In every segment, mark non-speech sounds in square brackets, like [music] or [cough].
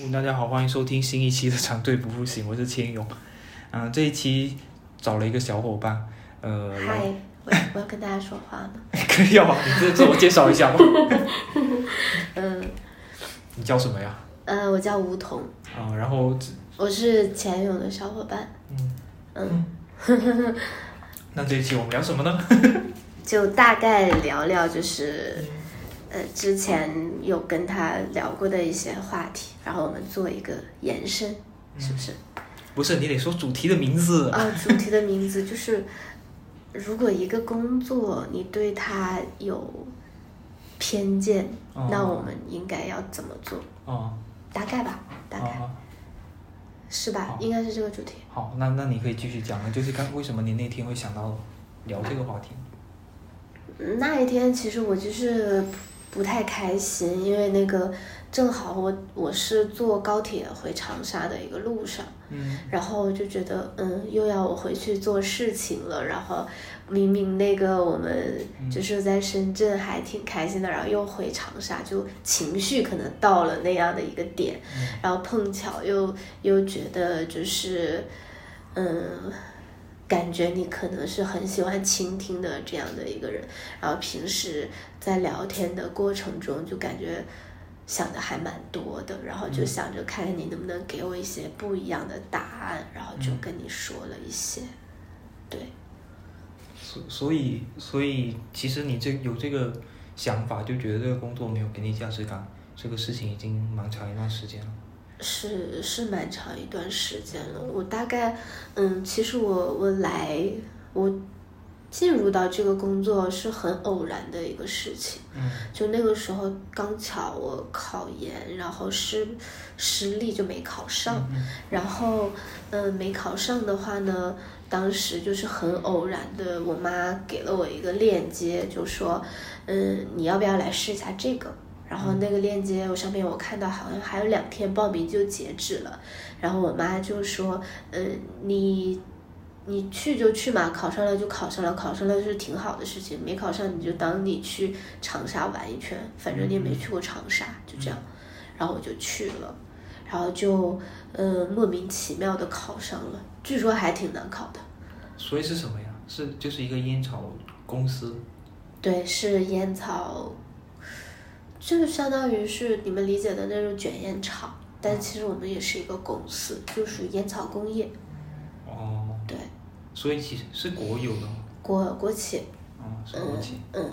嗯大家好，欢迎收听新一期的《长队不复醒》，我是千勇。嗯、这一期找了一个小伙伴，呃，嗨，我我要跟大家说话吗？[laughs] 可以啊，你自自我介绍一下吗？[laughs] 嗯你叫什么呀？呃，我叫吴桐，啊、然后我是钱勇的小伙伴。嗯嗯，[laughs] 那这一期我们聊什么呢？就大概聊聊，就是呃之前有跟他聊过的一些话题，然后我们做一个延伸，是不是？不是，你得说主题的名字。啊，主题的名字就是，如果一个工作你对他有偏见，哦那我们应该要怎么做？哦大概吧，大概、哦，是吧？应该是这个主题。好，那那你可以继续讲了，就是刚为什么你那天会想到聊这个话题？那一天其实我就是不太开心，因为那个正好我我是坐高铁回长沙的一个路上，嗯然后就觉得嗯又要我回去做事情了，然后明明那个我们就是在深圳还挺开心的，然后又回长沙，就情绪可能到了那样的一个点，然后碰巧又又觉得就是嗯。感觉你可能是很喜欢倾听的这样的一个人，然后平时在聊天的过程中就感觉想的还蛮多的，然后就想着看看你能不能给我一些不一样的答案，然后就跟你说了一些，对，所所以所以其实你这有这个想法，就觉得这个工作没有给你价值感，这个事情已经蛮长一段时间了。是是蛮长一段时间了。我大概，嗯，其实我我来我进入到这个工作是很偶然的一个事情。嗯就那个时候刚巧我考研，然后失失利就没考上，嗯然后嗯没考上的话呢，当时就是很偶然的，我妈给了我一个链接，就说嗯你要不要来试一下这个？然后那个链接我上面我看到好像还有两天报名就截止了，然后我妈就说嗯你。你去就去嘛，考上了就考上了，考上了是挺好的事情，没考上你就当你去长沙玩一圈，反正你也没去过长沙，就这样。然后我就去了，然后就呃莫名其妙的考上了，据说还挺难考的。所以是什么呀？是就是一个烟草公司。对，是烟草，这个相当于是你们理解的那种卷烟厂，但其实我们也是一个公司，就属于烟草工业，哦，对，所以其实是国有的吗？国国企。哦，是国企。嗯，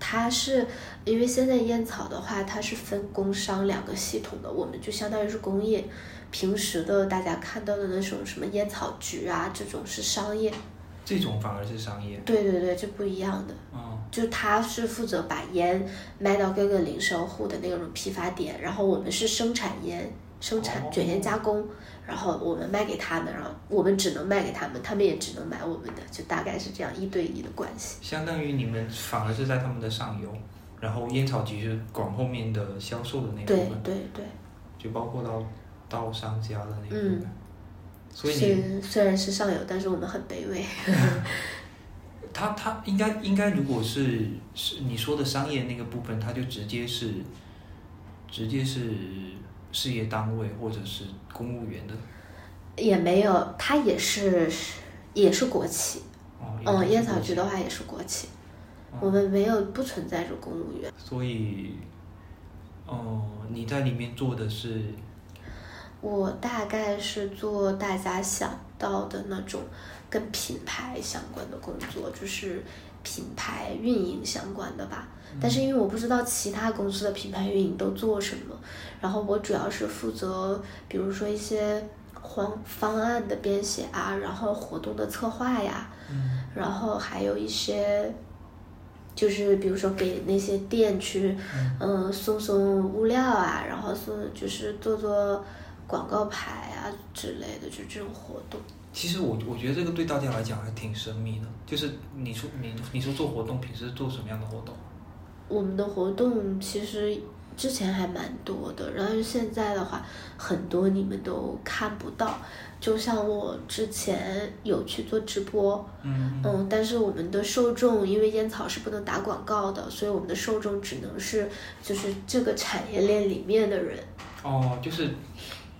它是因为现在烟草的话，它是分工商两个系统的，我们就相当于是工业。平时的大家看到的那种什么烟草局啊，这种是商业。这种反而是商业。对对对，这不一样的。哦，就他是负责把烟卖到各个零售户的那种批发点，然后我们是生产烟、生产哦卷烟加工，然后我们卖给他们，然后我们只能卖给他们，他们也只能买我们的，就大概是这样一对一的关系。相当于你们反而是在他们的上游，然后烟草局是管后面的销售的那部对分，对对。就包括到到商家的那部分。嗯所以你虽然是上游，但是我们很卑微。[laughs] 他他应该应该，如果是是你说的商业那个部分，他就直接是直接是事业单位或者是公务员的也没有，他也是也是国企。哦。嗯，烟草局局的话也是国企，哦我们没有不存在着公务员。所以，哦，你在里面做的是我大概是做大家想到的那种跟品牌相关的工作，就是品牌运营相关的吧。但是因为我不知道其他公司的品牌运营都做什么，然后我主要是负责，比如说一些方方案的编写啊，然后活动的策划呀，嗯然后还有一些，就是比如说给那些店去，嗯、送送物料啊，然后送就是做做广告牌啊之类的，就这种活动。其实我我觉得这个对大家来讲还挺神秘的，就是你说你你说做活动，平时做什么样的活动？我们的活动其实之前还蛮多的，然后现在的话，很多你们都看不到。就像我之前有去做直播，嗯嗯，但是我们的受众，因为烟草是不能打广告的，所以我们的受众只能是就是这个产业链里面的人。哦，就是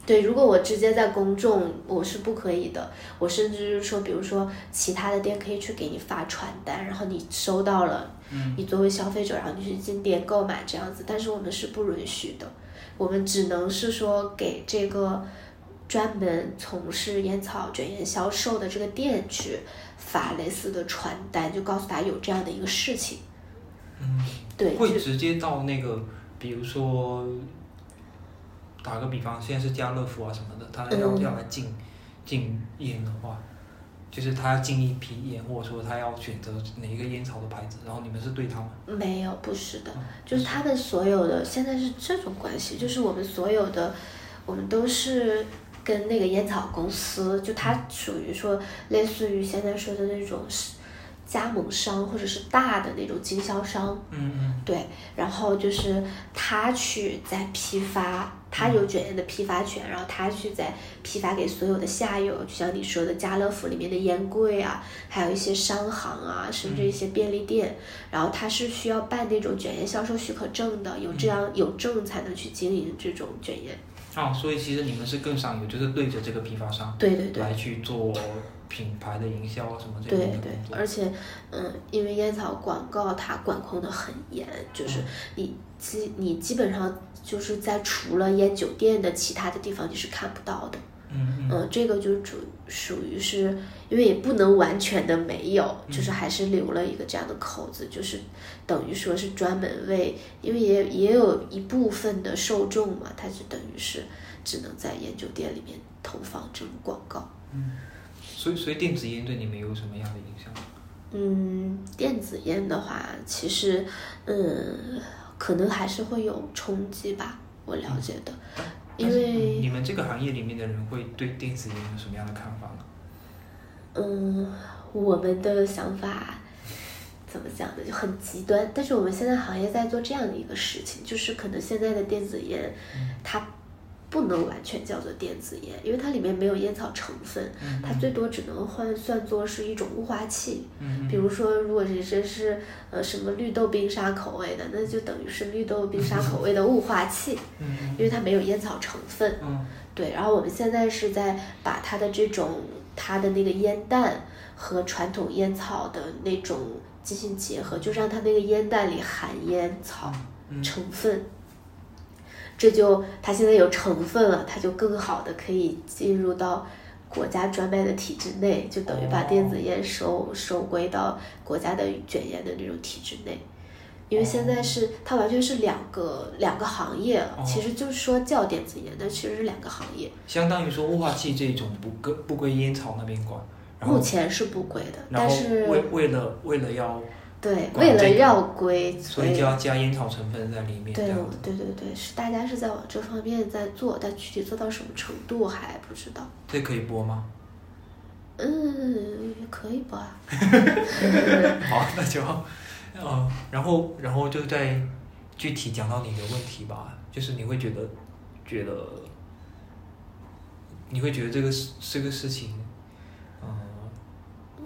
对，如果我直接在公众，我是不可以的。我甚至就是说，比如说其他的店可以去给你发传单，然后你收到了，嗯你作为消费者，然后你去进店购买这样子，但是我们是不允许的，我们只能是说给这个专门从事烟草卷烟销售的这个店去发类似的传单，就告诉他有这样的一个事情。嗯，对，会直接到那个，比如说，打个比方，现在是家乐福啊什么的，他要、嗯。要来进进烟的话，就是他要进一批烟，或者说他要选择哪一个烟草的牌子，然后你们是对他吗？没有，不是的，嗯就是他们所有的现在是这种关系，就是我们所有的，我们都是跟那个烟草公司，就它属于说类似于现在说的那种是加盟商或者是大的那种经销商，嗯嗯。对，然后就是他去在批发，他有卷烟的批发权，然后他去在批发给所有的下游，就像你说的家乐福里面的烟柜啊，还有一些商行啊，甚至一些便利店，然后他是需要办那种卷烟销售许可证的，有这样有证才能去经营这种卷烟。啊，所以其实你们是更上游，就是对着这个批发商对对对。来去做品牌的营销啊什么这对对类的对对。而且，嗯，因为烟草广告它管控的很严，就是嗯你基你基本上就是在除了烟酒店的其他的地方你是看不到的。嗯这个就属属于是因为也不能完全的没有，就是还是留了一个这样的口子，就是等于说是专门为，因为也也有一部分的受众嘛，他就等于是只能在烟酒店里面投放这种广告。嗯所以所以电子烟对你们有什么样的影响？嗯，电子烟的话，其实，嗯，可能还是会有冲击吧，我了解的，因为嗯你们这个行业里面的人会对电子烟有什么样的看法呢？嗯，我们的想法怎么讲呢？就很极端。但是我们现在行业在做这样的一个事情，就是可能现在的电子烟，它不能完全叫做电子烟，因为它里面没有烟草成分，它最多只能换算作是一种雾化器。嗯比如说，如果这真是呃什么绿豆冰沙口味的，那就等于是绿豆冰沙口味的雾化器，嗯因为它没有烟草成分。嗯对，然后我们现在是在把它的这种它的那个烟弹和传统烟草的那种进行结合，就让它那个烟弹里含烟草嗯成分，这就它现在有成分了，它就更好的可以进入到国家专卖的体制内，就等于把电子烟收收归到国家的卷烟的那种体制内。因为现在是它完全是两个两个行业了，哦其实就是说叫电子烟，但其实是两个行业。相当于说雾化器这种不归不归烟草那边管，目前是不归的，但是为为了为了要，对为了绕规，所以就要加烟草成分在里面，对。对对对，是大家是在往这方面在做，但具体做到什么程度还不知道。这可以播吗？嗯，也可以吧。[laughs] [laughs] 好，那就，嗯，然后然后就再具体讲到你的问题吧，就是你会觉得觉得你会觉得这个事这个事情，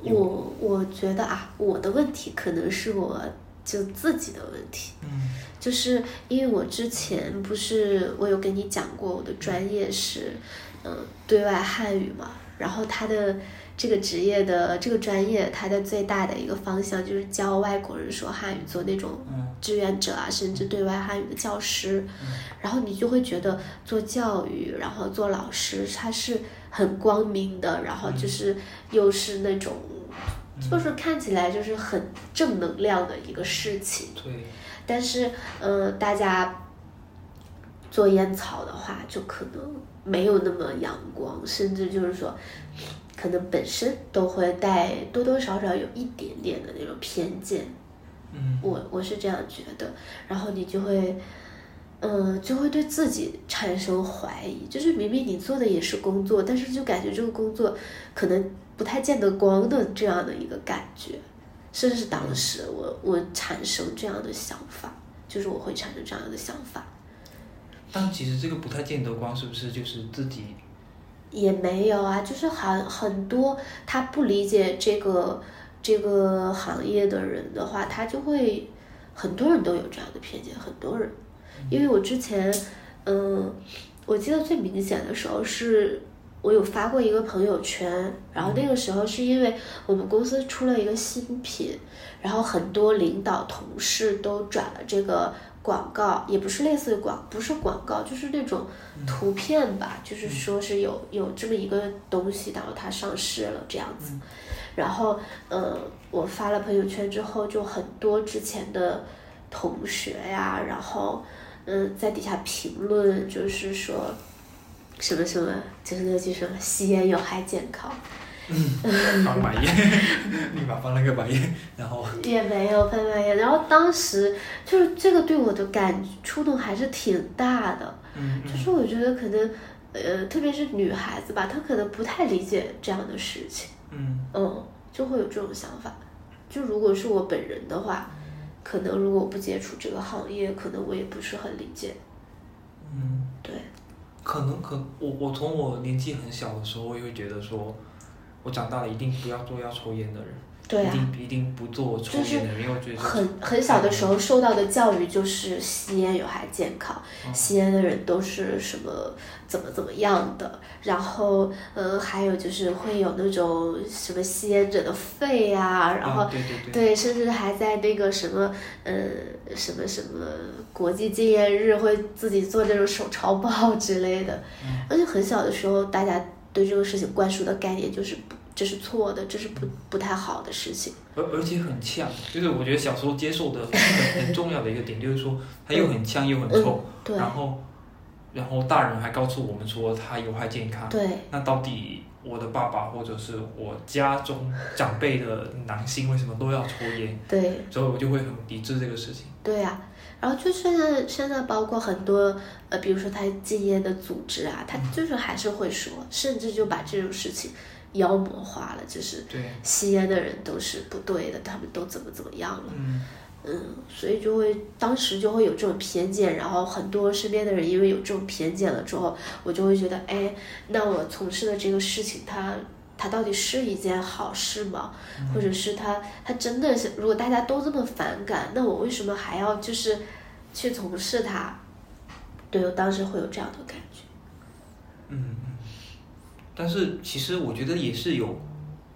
我我觉得啊，我的问题可能是我就自己的问题，嗯。就是因为我之前不是我有跟你讲过，我的专业是嗯、对外汉语嘛，然后他的这个职业的这个专业，它的最大的一个方向就是教外国人说汉语，做那种嗯。志愿者啊，甚至对外汉语的教师。然后你就会觉得做教育，然后做老师，他是很光明的，然后就是又是那种，就是看起来就是很正能量的一个事情。对，但是，呃，大家做烟草的话，就可能没有那么阳光，甚至就是说，可能本身都会带多多少少有一点点的那种偏见。嗯。我我是这样觉得，然后你就会，嗯、就会对自己产生怀疑，就是明明你做的也是工作，但是就感觉这个工作可能不太见得光的这样的一个感觉，甚至是当时我我产生这样的想法，就是我会产生这样的想法，但其实这个不太见得光，是不是就是自己也没有啊，就是很很多他不理解这个这个行业的人的话，他就会很多人都有这样的偏见，很多人，因为我之前，嗯，我记得最明显的时候是。我有发过一个朋友圈，然后那个时候是因为我们公司出了一个新品，然后很多领导同事都转了这个广告，也不是类似广，不是广告，就是那种图片吧，就是说是有有这么一个东西，然后它上市了这样子，然后嗯，我发了朋友圈之后，就很多之前的同学呀，然后嗯，在底下评论，就是说。什么什么，就是那句什么吸烟有害健康。嗯，翻白眼，[laughs] 立马翻了个白眼，然后。也没有翻白眼，然后当时就是这个对我的感触动还是挺大的。嗯就是我觉得可能，呃，特别是女孩子吧，她可能不太理解这样的事情。嗯。嗯，就会有这种想法。就如果是我本人的话，可能如果我不接触这个行业，可能我也不是很理解。嗯。对。可能可我我从我年纪很小的时候，我也会觉得说，我长大了一定不要做要抽烟的人。对啊，一定一定不做抽烟的，因为觉得很很小的时候受到的教育就是吸烟有害健康，吸烟的人都是什么怎么怎么样的，然后呃还有就是会有那种什么吸烟者的肺啊，然后对对对，甚至还在那个什么呃什么什么国际戒烟日会自己做那种手抄报之类的，而且很小的时候大家对这个事情灌输的概念就是不。这是错的，这是不不太好的事情。而而且很呛，就是我觉得小时候接受的很很重要的一个点，就是说它又很呛又很臭，然后然后大人还告诉我们说它有害健康。对。那到底我的爸爸或者是我家中长辈的男性为什么都要抽烟？对。所以我就会很抵制这个事情。对呀，然后就现在现在包括很多呃，比如说他戒烟的组织啊，他就是还是会说，甚至就把这种事情。妖魔化了，就是吸烟的人都是不对的，他们都怎么怎么样了，嗯，嗯，所以就会当时就会有这种偏见，然后很多身边的人因为有这种偏见了之后，我就会觉得，哎，那我从事的这个事情，它它到底是一件好事吗？或者是它它真的是，如果大家都这么反感，那我为什么还要就是去从事它？对我当时会有这样的感觉，嗯。但是其实我觉得也是有，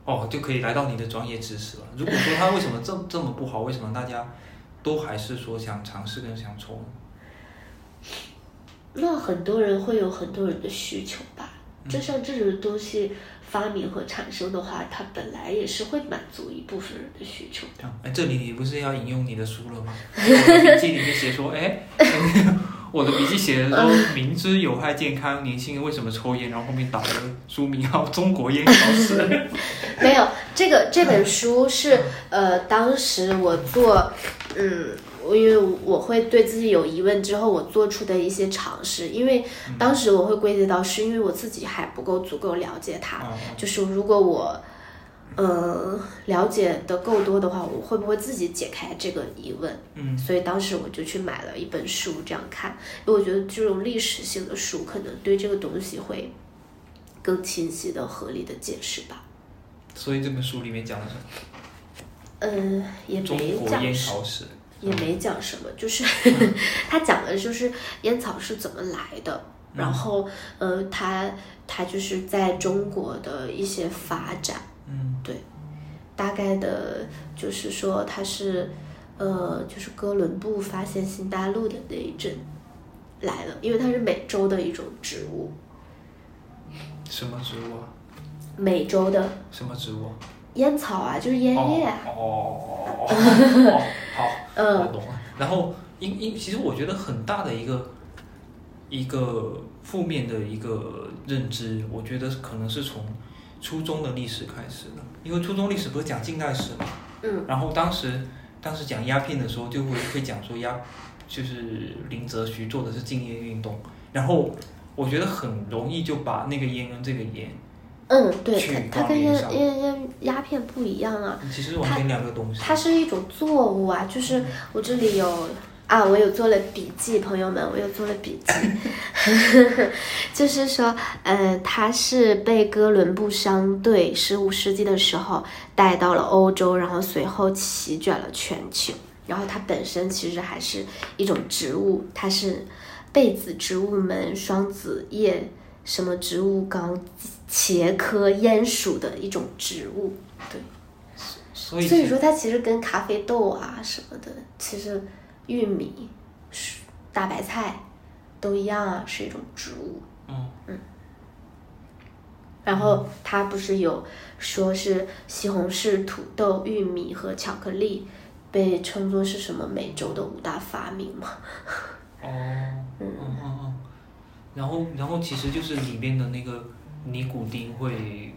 哦，就可以来到你的专业知识了。如果说它为什么这这么不好，为什么大家都还是说想尝试跟想抽呢？[laughs] 那很多人会有很多人的需求吧。就像这种东西发明和产生的话，它本来也是会满足一部分人的需求的。哎，这里你不是要引用你的书了吗？[laughs] 笔记里面写说，哎。我的笔记写的都明知有害健康，年轻人为什么抽烟？然后后面打了书名号《中国烟消失》。[laughs] 没有，这个这本书是呃，当时我做，嗯，我因为我会对自己有疑问之后，我做出的一些尝试。因为当时我会归结到是因为我自己还不够足够了解它，就是如果我。嗯，了解的够多的话，我会不会自己解开这个疑问？嗯，所以当时我就去买了一本书，这样看，因为我觉得这种历史性的书可能对这个东西会更清晰的、合理的解释吧。所以这本书里面讲了什么？嗯，也没讲什么，也没讲什么，就是 [laughs] 他讲的就是烟草是怎么来的，然后呃，他他就是在中国的一些发展。嗯，对，大概的就是说它是，呃，就是哥伦布发现新大陆的那一阵来了，因为它是美洲的一种植物。什么植物啊？美洲的。什么植物？烟草啊，就是烟叶。[laughs] 哦。好。嗯。我懂了。然后，因因其实我觉得很大的一个一个负面的一个认知，我觉得可能是从。初中的历史开始的，因为初中历史不是讲近代史嘛，嗯，然后当时当时讲鸦片的时候，就会会讲说鸦，就是林则徐做的是禁烟运动，然后我觉得很容易就把那个烟跟这个烟，嗯，对，它它跟烟烟烟鸦片不一样啊，其实完全两个东西，它是一种作物啊，就是我这里有。啊，我有做了笔记，朋友们，我有做了笔记，[laughs] 就是说，呃，它是被哥伦布商队十五世纪的时候带到了欧洲，然后随后席卷了全球。然后它本身其实还是一种植物，它是，被子植物门双子叶什么植物纲茄科烟属的一种植物。对，所以所以说它其实跟咖啡豆啊什么的，其实玉米、是大白菜都一样啊，是一种植物。嗯嗯然后它不是有说是西红柿、土豆、玉米和巧克力被称作是什么美洲的五大发明吗？[laughs] 哦，嗯嗯嗯，然后然后其实就是里面的那个尼古丁会，对，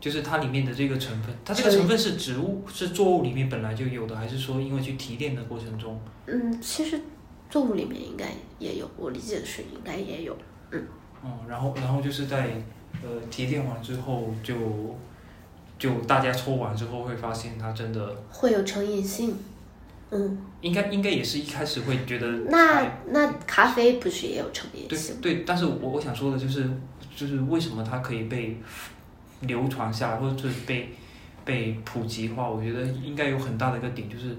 就是它里面的这个成分，它这个成分是植物是作物里面本来就有的，还是说因为去提炼的过程中？嗯，其实作物里面应该也有，我理解的是应该也有。嗯，然后然后就是在呃提炼完之后就就大家抽完之后会发现它真的会有成瘾性。嗯，应该应该也是一开始会觉得那哎那咖啡不是也有成瘾对性？对，但是我我想说的就是就是为什么它可以被流传下来，或者是被被普及化？我觉得应该有很大的一个点就是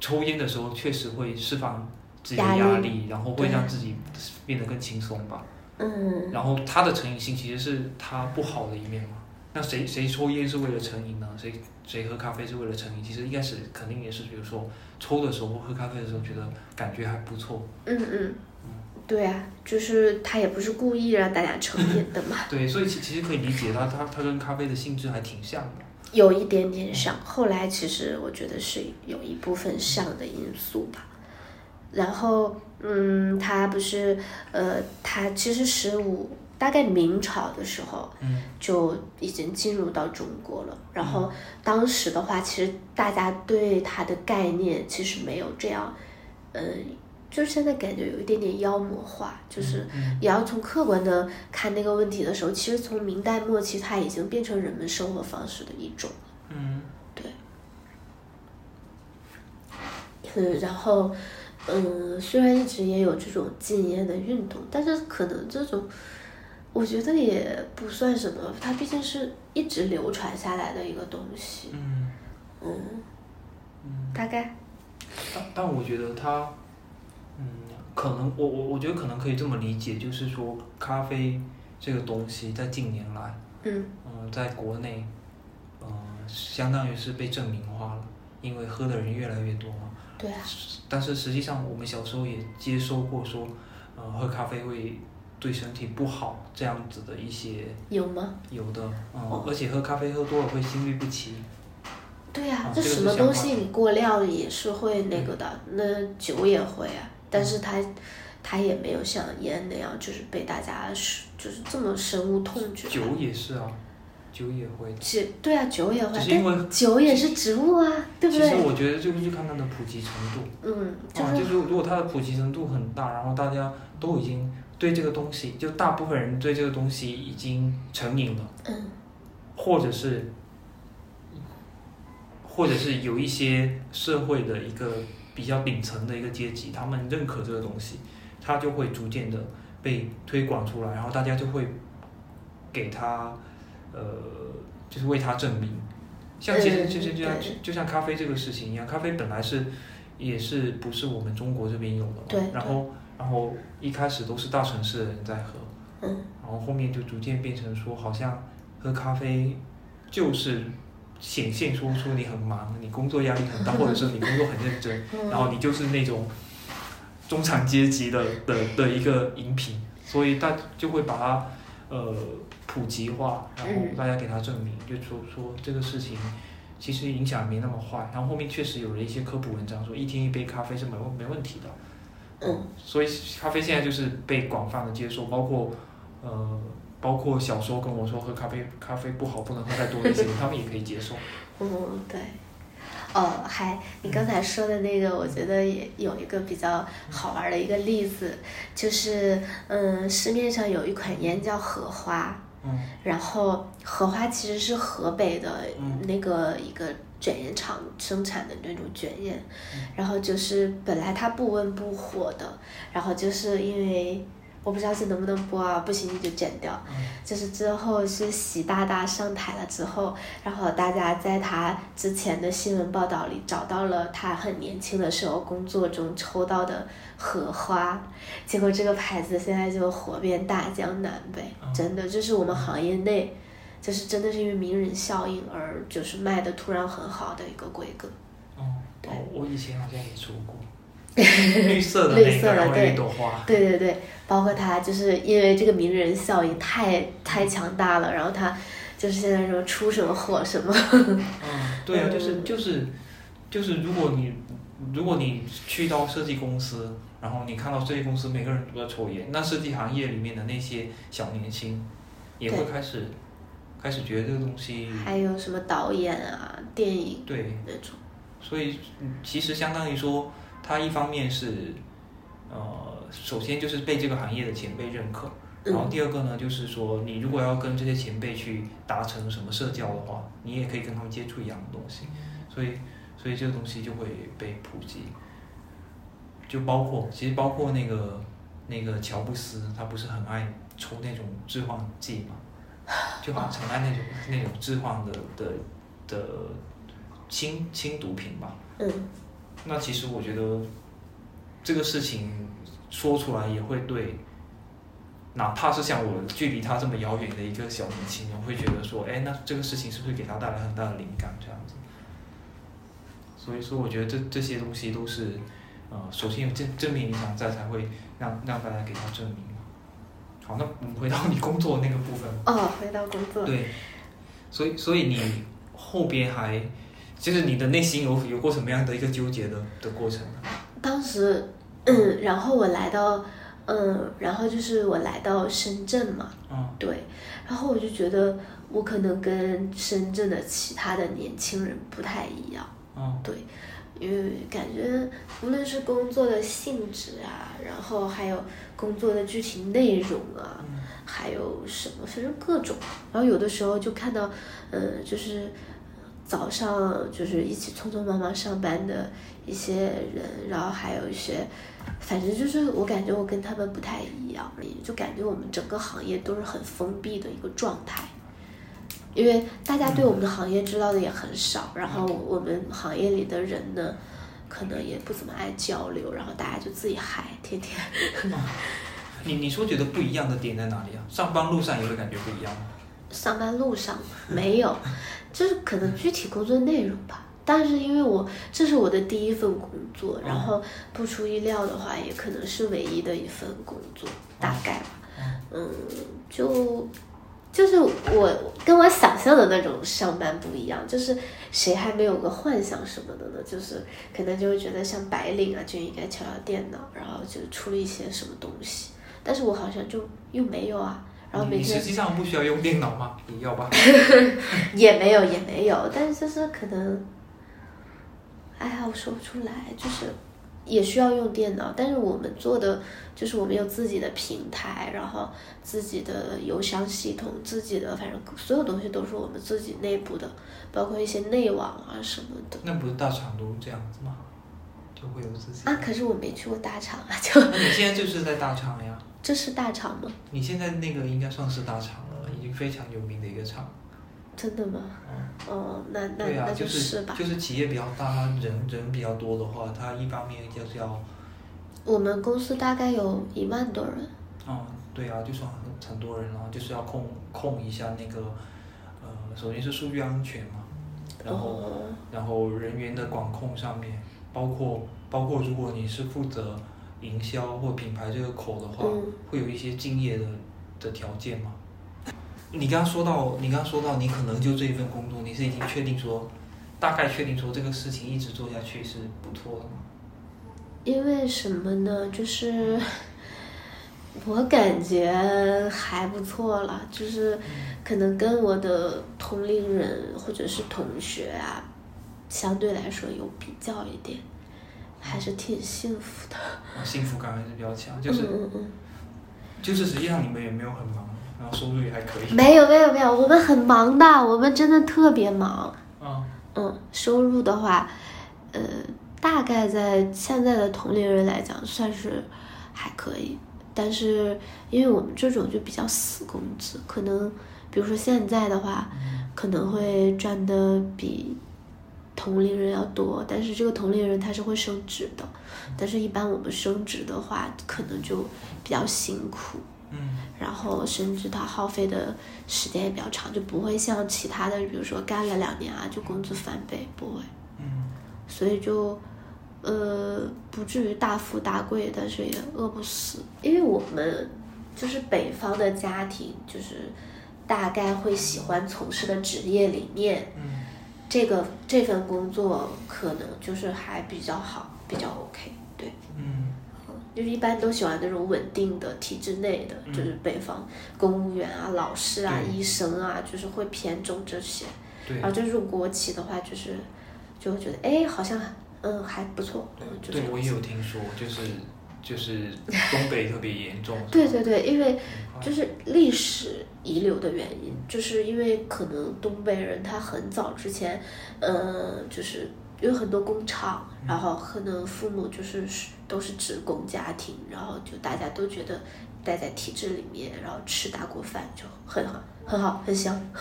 抽烟的时候确实会释放自己的压力压力，然后会让自己变得更轻松吧。嗯，然后它的成瘾性其实是它不好的一面嘛。那谁谁抽烟是为了成瘾呢？谁谁喝咖啡是为了成瘾？其实一开始肯定也是，比如说抽的时候或喝咖啡的时候觉得感觉还不错。嗯嗯，对啊，就是他也不是故意让大家成瘾的嘛，[laughs] 对，所以其其实可以理解它它它跟咖啡的性质还挺像的。有一点点像。后来其实我觉得是有一部分像的因素吧。然后，嗯，他不是，呃，他其实十五大概明朝的时候嗯就已经进入到中国了。然后当时的话，其实大家对它的概念其实没有这样，嗯、就是现在感觉有一点点妖魔化，就是嗯。也要从客观的看那个问题的时候，其实从明代末期，它已经变成人们生活方式的一种。嗯。对。嗯，然后，嗯，虽然一直也有这种禁烟的运动，但是可能这种，我觉得也不算什么，它毕竟是一直流传下来的一个东西。嗯，嗯，大概，但但我觉得它，嗯，可能我我我觉得可能可以这么理解，就是说咖啡这个东西在近年来，嗯嗯、在国内，呃，相当于是被证明化了，因为喝的人越来越多嘛。对啊，但是实际上，我们小时候也接收过说，呃，喝咖啡会对身体不好这样子的一些有吗？有的，嗯，哦而且喝咖啡喝多了会心律不齐。对呀、啊这什么东西你过量也是会那个的，那酒也会啊，但是他他也没有像烟那样，就是被大家是就是这么深恶痛绝。酒也是啊，酒也会。酒对啊，酒也会，只是因为但酒也是植物啊，对不对其实对？我觉得就是看它的普及程度。嗯，就啊，就是如果它的普及程度很大，然后大家都已经对这个东西，就大部分人对这个东西已经成瘾了，嗯或者是，或者是有一些社会的一个比较顶层的一个阶级，他们认可这个东西，他就会逐渐的被推广出来，然后大家就会给他，呃，就是为他证明。像其实嗯就就就像就像咖啡这个事情一样，咖啡本来是也是不是我们中国这边有的嘛，对然后然后一开始都是大城市的人在喝，嗯。然后后面就逐渐变成说，好像喝咖啡就是显现说出你很忙，你工作压力很大，[laughs] 或者是你工作很认真，嗯，然后你就是那种中产阶级的的的一个饮品，所以大就会把它呃普及化，然后嗯。大家给它证明，就说说这个事情其实影响没那么坏，然后后面确实有了一些科普文章说一天一杯咖啡是没问没问题的。嗯，所以咖啡现在就是被广泛的接受，包括呃，包括小时候跟我说喝咖啡咖啡不好，不能喝太多的一些，他们也可以接受。嗯对。哦，还你刚才说的那个，我觉得也有一个比较好玩的一个例子，就是嗯，市面上有一款烟叫荷花，嗯然后荷花其实是河北的嗯那个一个卷烟厂生产的那种卷烟，嗯然后就是本来它不温不火的，然后就是因为我不知道这能不能播啊，不行你就剪掉。就是之后是习大大上台了之后，然后大家在他之前的新闻报道里找到了他很年轻的时候工作中抽到的荷花，结果这个牌子现在就火遍大江南北，真的就是我们行业内，就是真的是因为名人效应而就是卖的突然很好的一个规格。哦，对，我以前好像也出过。[laughs] 绿色的那个，然后一朵花。对对对，包括他，就是因为这个名人效应太太强大了，然后他就是现在说出什么火什么。嗯，对啊，就是就是就是，如果你如果你去到设计公司，然后你看到设计公司每个人都在抽烟，那设计行业里面的那些小年轻也会开始开始觉得这个东西。还有什么导演啊，电影对那种。所以其实相当于说。他一方面是，呃，首先就是被这个行业的前辈认可，然后第二个呢，就是说你如果要跟这些前辈去达成什么社交的话，你也可以跟他们接触一样的东西，所以，所以这个东西就会被普及，就包括其实包括那个那个乔布斯，他不是很爱抽那种致幻剂嘛，[laughs] 就很常爱那种那种致幻的的的轻轻毒品吧。嗯。那其实我觉得，这个事情说出来也会对，哪怕是像我距离他这么遥远的一个小年轻人，会觉得说，哎，那这个事情是不是给他带来很大的灵感这样子？所以说，我觉得这这些东西都是，呃，首先有正正面影响在，才会让让大家给他证明好，那我们回到你工作那个部分。哦，回到工作。对，所以所以你后边还。就是你的内心有有过什么样的一个纠结的的过程呢？当时，嗯，然后我来到，嗯，然后就是我来到深圳嘛，嗯，对，然后我就觉得我可能跟深圳的其他的年轻人不太一样，嗯，对，因为感觉无论是工作的性质啊，然后还有工作的具体内容啊，还有什么，反正各种，然后有的时候就看到，嗯，就是。早上就是一起匆匆忙忙上班的一些人，然后还有一些，反正就是我感觉我跟他们不太一样，就感觉我们整个行业都是很封闭的一个状态，因为大家对我们的行业知道的也很少，然后我们行业里的人呢，可能也不怎么爱交流，然后大家就自己嗨，天天。[laughs] 你你说觉得不一样的点在哪里啊？上班路上也会感觉不一样吗？上班路上没有。[laughs] 就是可能具体工作内容吧，但是因为我这是我的第一份工作，然后不出意料的话，也可能是唯一的一份工作，大概吧。嗯，就就是我跟我想象的那种上班不一样，就是谁还没有个幻想什么的呢？就是可能就会觉得像白领啊就应该敲敲电脑，然后就出了一些什么东西，但是我好像就又没有啊。你实际上不需要用电脑吗？也要吧。[laughs] 也没有，也没有，但是就是可能，哎呀，我说不出来，就是也需要用电脑，但是我们做的就是我们有自己的平台，然后自己的邮箱系统，自己的反正所有东西都是我们自己内部的，包括一些内网啊什么的。那不是大厂都这样子吗？就会有自己啊？可是我没去过大厂啊，就。那你现在就是在大厂呀？这是大厂吗？你现在那个应该算是大厂了，已经非常有名的一个厂。真的吗？嗯。哦，那那那就是吧。就是企业比较大，人人比较多的话，它一方面就是要。我们公司大概有一万多人。哦，对啊，就算很很多人了，就是要控控一下那个，呃，首先是数据安全嘛，然后然后人员的管控上面，包括包括如果你是负责。营销或品牌这个口的话，会有一些敬业的的条件吗？你刚刚说到，你刚刚说到，你可能就这一份工作，你是已经确定说，大概确定说这个事情一直做下去是不错的吗？因为什么呢？就是 [laughs] 我感觉还不错了，就是可能跟我的同龄人或者是同学啊，相对来说有比较一点。还是挺幸福的，幸福感还是比较强，[laughs] 就是，嗯嗯就是实际上你们也没有很忙，然后收入也还可以。没有没有没有，我们很忙的，我们真的特别忙。嗯。嗯，收入的话，呃，大概在现在的同龄人来讲，算是还可以。但是因为我们这种就比较死工资，可能比如说现在的话，可能会赚的比同龄人要多，但是这个同龄人他是会升职的，但是一般我们升职的话，可能就比较辛苦。嗯然后甚至他耗费的时间也比较长，就不会像其他的，比如说干了两年啊，就工资翻倍，不会。嗯所以就，呃，不至于大富大贵，但是也饿不死。因为我们就是北方的家庭，就是大概会喜欢从事的职业里面，嗯这个这份工作可能就是还比较好，比较 OK。对，嗯就是一般都喜欢那种稳定的体制内的，嗯就是北方公务员啊、老师啊、医生啊，就是会偏重这些。对然后这种国企的话，就是就会觉得哎，好像嗯还不错，嗯，就这对，我也。有听说，就是就是东北特别严重。[laughs] 对对对，因为就是历史遗留的原因，就是因为可能东北人他很早之前，呃，就是有很多工厂，然后可能父母就是都是职工家庭，然后就大家都觉得待在体制里面，然后吃大锅饭就很好，很好，很香。[laughs]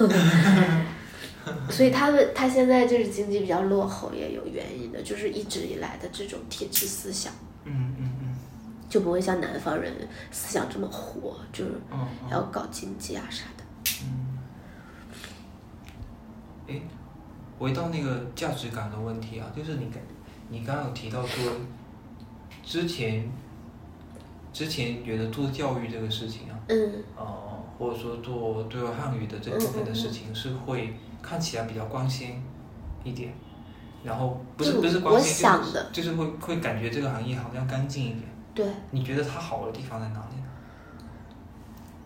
所以他们他现在就是经济比较落后，也有原因的，就是一直以来的这种体制思想，嗯嗯嗯就不会像南方人思想这么活，就是嗯还要搞经济啊啥的。嗯。诶，回到那个价值感的问题啊，就是你刚你刚刚有提到说，之前之前觉得做教育这个事情啊，嗯呃，或者说做对外汉语的这部分的事情是会看起来比较光鲜一点，然后不是嗯不是光我鲜，就是就是会会感觉这个行业好像干净一点。对，你觉得它好的地方在哪里呢？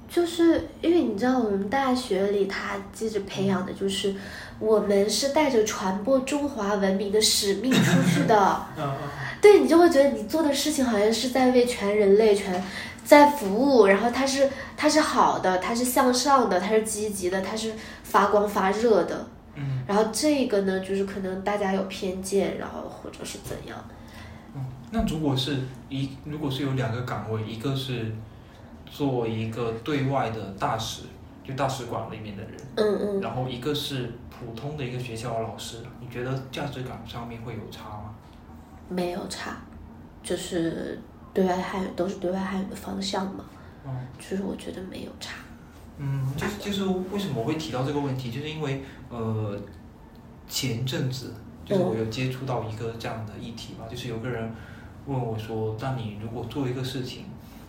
就是因为你知道，我们大学里他接着培养的就是，我们是带着传播中华文明的使命出去的。[laughs] 嗯对你就会觉得你做的事情好像是在为全人类全在服务，然后它是它是好的，它是向上的，它是积极的，它是发光发热的。嗯然后这个呢，就是可能大家有偏见，然后或者是怎样。嗯。那如果是一如果是有两个岗位，一个是做一个对外的大使，就大使馆里面的人，嗯嗯，然后一个是普通的一个学校的老师，你觉得价值感上面会有差吗？没有差，就是对外汉语都是对外汉语的方向嘛，嗯。就是我觉得没有差。嗯，就是就是为什么我会提到这个问题，就是因为呃前阵子就是我有接触到一个这样的议题吧，就是有个人问我说，那你如果做一个事情，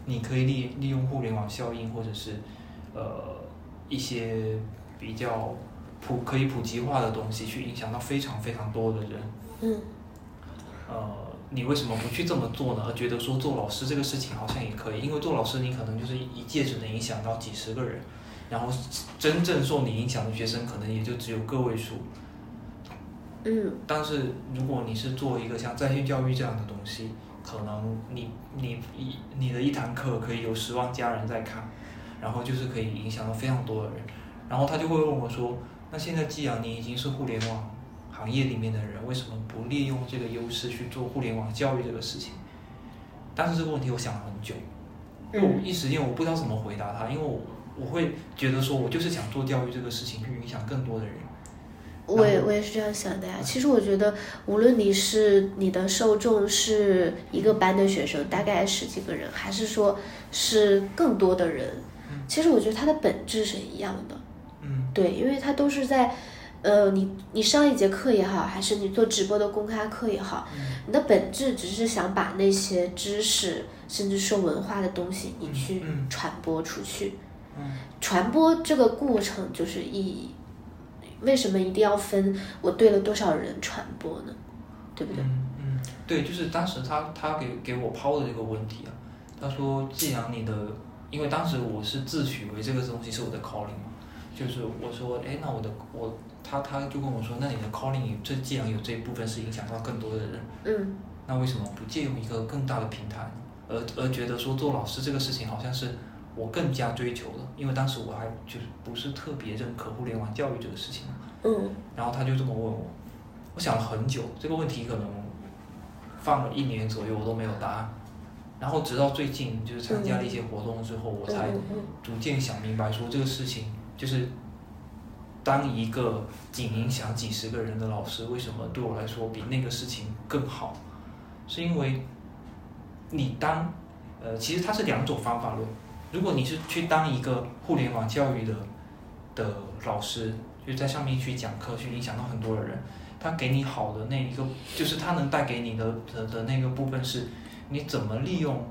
你可以利利用互联网效应或者是呃一些比较普可以普及化的东西去影响到非常非常多的人，嗯呃，你为什么不去这么做呢？而觉得说做老师这个事情好像也可以，因为做老师你可能就是一届只能影响到几十个人，然后真正受你影响的学生可能也就只有个位数。嗯但是如果你是做一个像在线教育这样的东西，可能你你一你的一堂课可以有十万家人在看，然后就是可以影响到非常多的人。然后他就会问我说：“那现在既然你已经是互联网行业里面的人，为什么不利用这个优势去做互联网教育这个事情？”但是这个问题我想了很久，因为我一时间我不知道怎么回答他，因为我我会觉得说我就是想做教育这个事情，去影响更多的人。我也我也是这样想的呀。其实我觉得，无论你是你的受众是一个班的学生，大概十几个人，还是说是更多的人，其实我觉得它的本质是一样的。嗯对，因为它都是在，呃，你你上一节课也好，还是你做直播的公开课也好，你的本质只是想把那些知识，甚至是文化的东西，你去传播出去。嗯传播这个过程就是意义。为什么一定要分我对了多少人传播呢？对不对？嗯嗯，对，就是当时他他给给我抛的这个问题啊，他说既然你的，因为当时我是自诩为这个东西是我的 calling 嘛，就是我说，哎，那我的我他他就跟我说，那你的 calling 这既然有这一部分是影响到更多的人，嗯那为什么不借用一个更大的平台，而而觉得说做老师这个事情好像是我更加追求了，因为当时我还就是不是特别认可互联网教育这个事情嘛。嗯然后他就这么问我，我想了很久，这个问题可能放了一年左右，我都没有答案。然后直到最近就是参加了一些活动之后，我才逐渐想明白说这个事情就是。当一个仅影响几十个人的老师，为什么对我来说比那个事情更好？是因为你当呃，其实它是两种方法论。如果你是去当一个互联网教育的的老师，就在上面去讲课，去影响到很多的人，他给你好的那一个，就是他能带给你的的的那个部分是，你怎么利用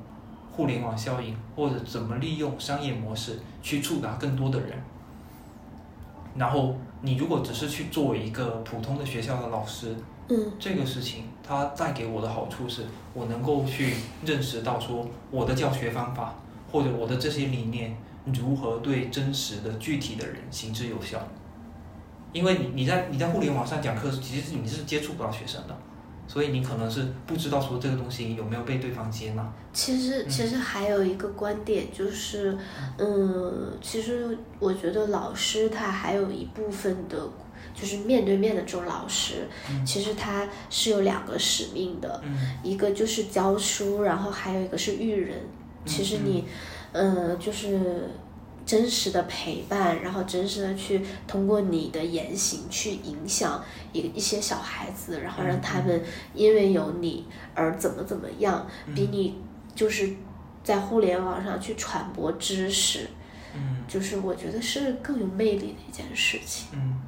互联网效应，或者怎么利用商业模式去触达更多的人。然后你如果只是去作为一个普通的学校的老师，嗯这个事情它带给我的好处是，我能够去认识到说我的教学方法或者我的这些理念如何对真实的具体的人行之有效。因为你你在你在互联网上讲课，其实你是接触不到学生的，所以你可能是不知道说这个东西有没有被对方接纳。其实，其实还有一个观点就是，嗯，其实我觉得老师他还有一部分的，就是面对面的这种老师，其实他是有两个使命的，嗯一个就是教书，然后还有一个是育人。其实你，呃，就是真实的陪伴，然后真实的去通过你的言行去影响一一些小孩子，然后让他们因为有你而怎么怎么样，比你就是在互联网上去传播知识，嗯就是我觉得是更有魅力的一件事情。嗯。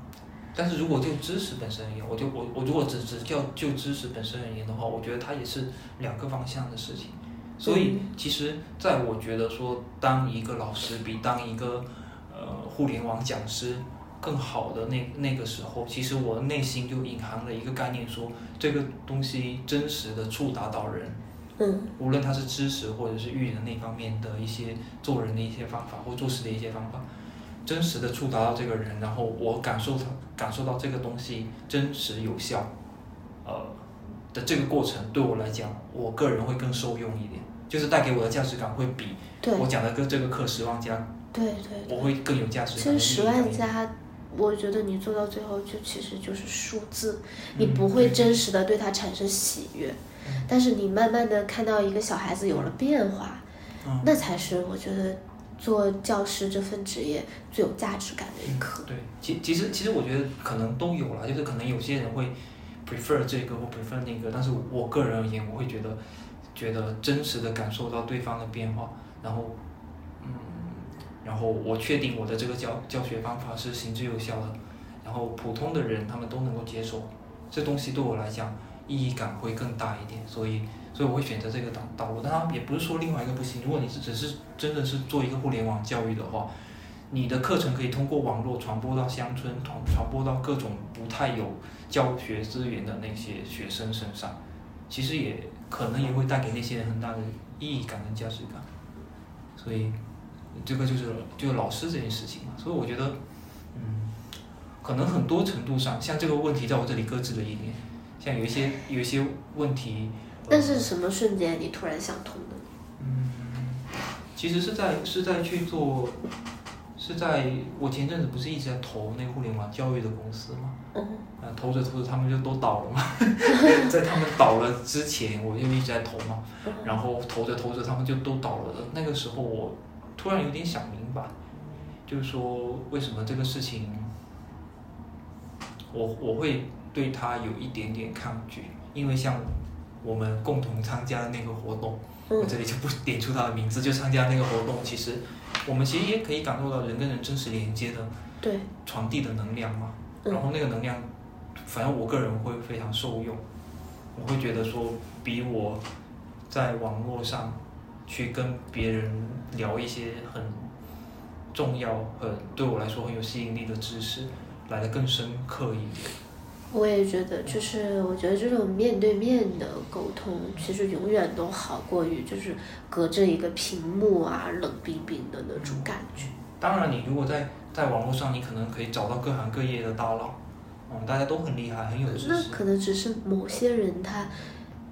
但是如果就知识本身而言，我就我我如果只只叫就知识本身而言的话，我觉得它也是两个方向的事情。所以其实，在我觉得说，当一个老师比当一个呃互联网讲师更好的那那个时候，其实我内心就隐含了一个概念说，这个东西真实的触达到人，嗯。无论他是知识或者是育人那方面的一些做人的一些方法或做事的一些方法，真实的触达到这个人，然后我感受他感受到这个东西真实有效，呃的这个过程对我来讲，我个人会更受用一点，就是带给我的价值感会比对我讲的跟这个课十万加，对对对。我会更有价值感。其实十万加，我觉得你做到最后就其实就是数字，嗯你不会真实的对它产生喜悦，但是你慢慢的看到一个小孩子有了变化，嗯那才是我觉得做教师这份职业最有价值感的一刻。对，其其实其实我觉得可能都有了，就是可能有些人会 prefer 这个或 prefer 那个，但是我个人而言，我会觉得觉得真实的感受到对方的变化，然后嗯，然后我确定我的这个教教学方法是行之有效的，然后普通的人他们都能够接受，这东西对我来讲意义感会更大一点，所以所以我会选择这个道道路。当然也不是说另外一个不行，如果你是只是真的是做一个互联网教育的话，你的课程可以通过网络传播到乡村，传传播到各种不太有教学资源的那些学生身上，其实也可能也会带给那些人很大的意义感跟价值感。所以这个就是就是老师这件事情嘛，所以我觉得，嗯，可能很多程度上，像这个问题在我这里搁置了一年，像有一些有一些问题，呃但是什么瞬间你突然想通的？嗯，其实是在是在去做，是在我前阵子不是一直在投那个互联网教育的公司嘛，嗯啊，投着投着他们就都倒了嘛，[laughs] 在他们倒了之前，我就一直在投嘛，嗯然后投着投着他们就都倒了的，那个时候我突然有点想明白，就是说为什么这个事情，我我会对他有一点点抗拒，因为像我们共同参加的那个活动。我嗯这里就不点出他的名字，就参加那个活动，其实我们其实也可以感受到人跟人真实连接的对，传递的能量嘛。嗯然后那个能量，反正我个人会非常受用，我会觉得说比我在网络上去跟别人聊一些很重要、很对我来说很有吸引力的知识来的更深刻一点。我也觉得，就是我觉得这种面对面的沟通，其实永远都好过于就是隔着一个屏幕啊，冷冰冰的那种感觉。当然，你如果在在网络上，你可能可以找到各行各业的大佬，嗯，大家都很厉害，很有知识。那可能只是某些人他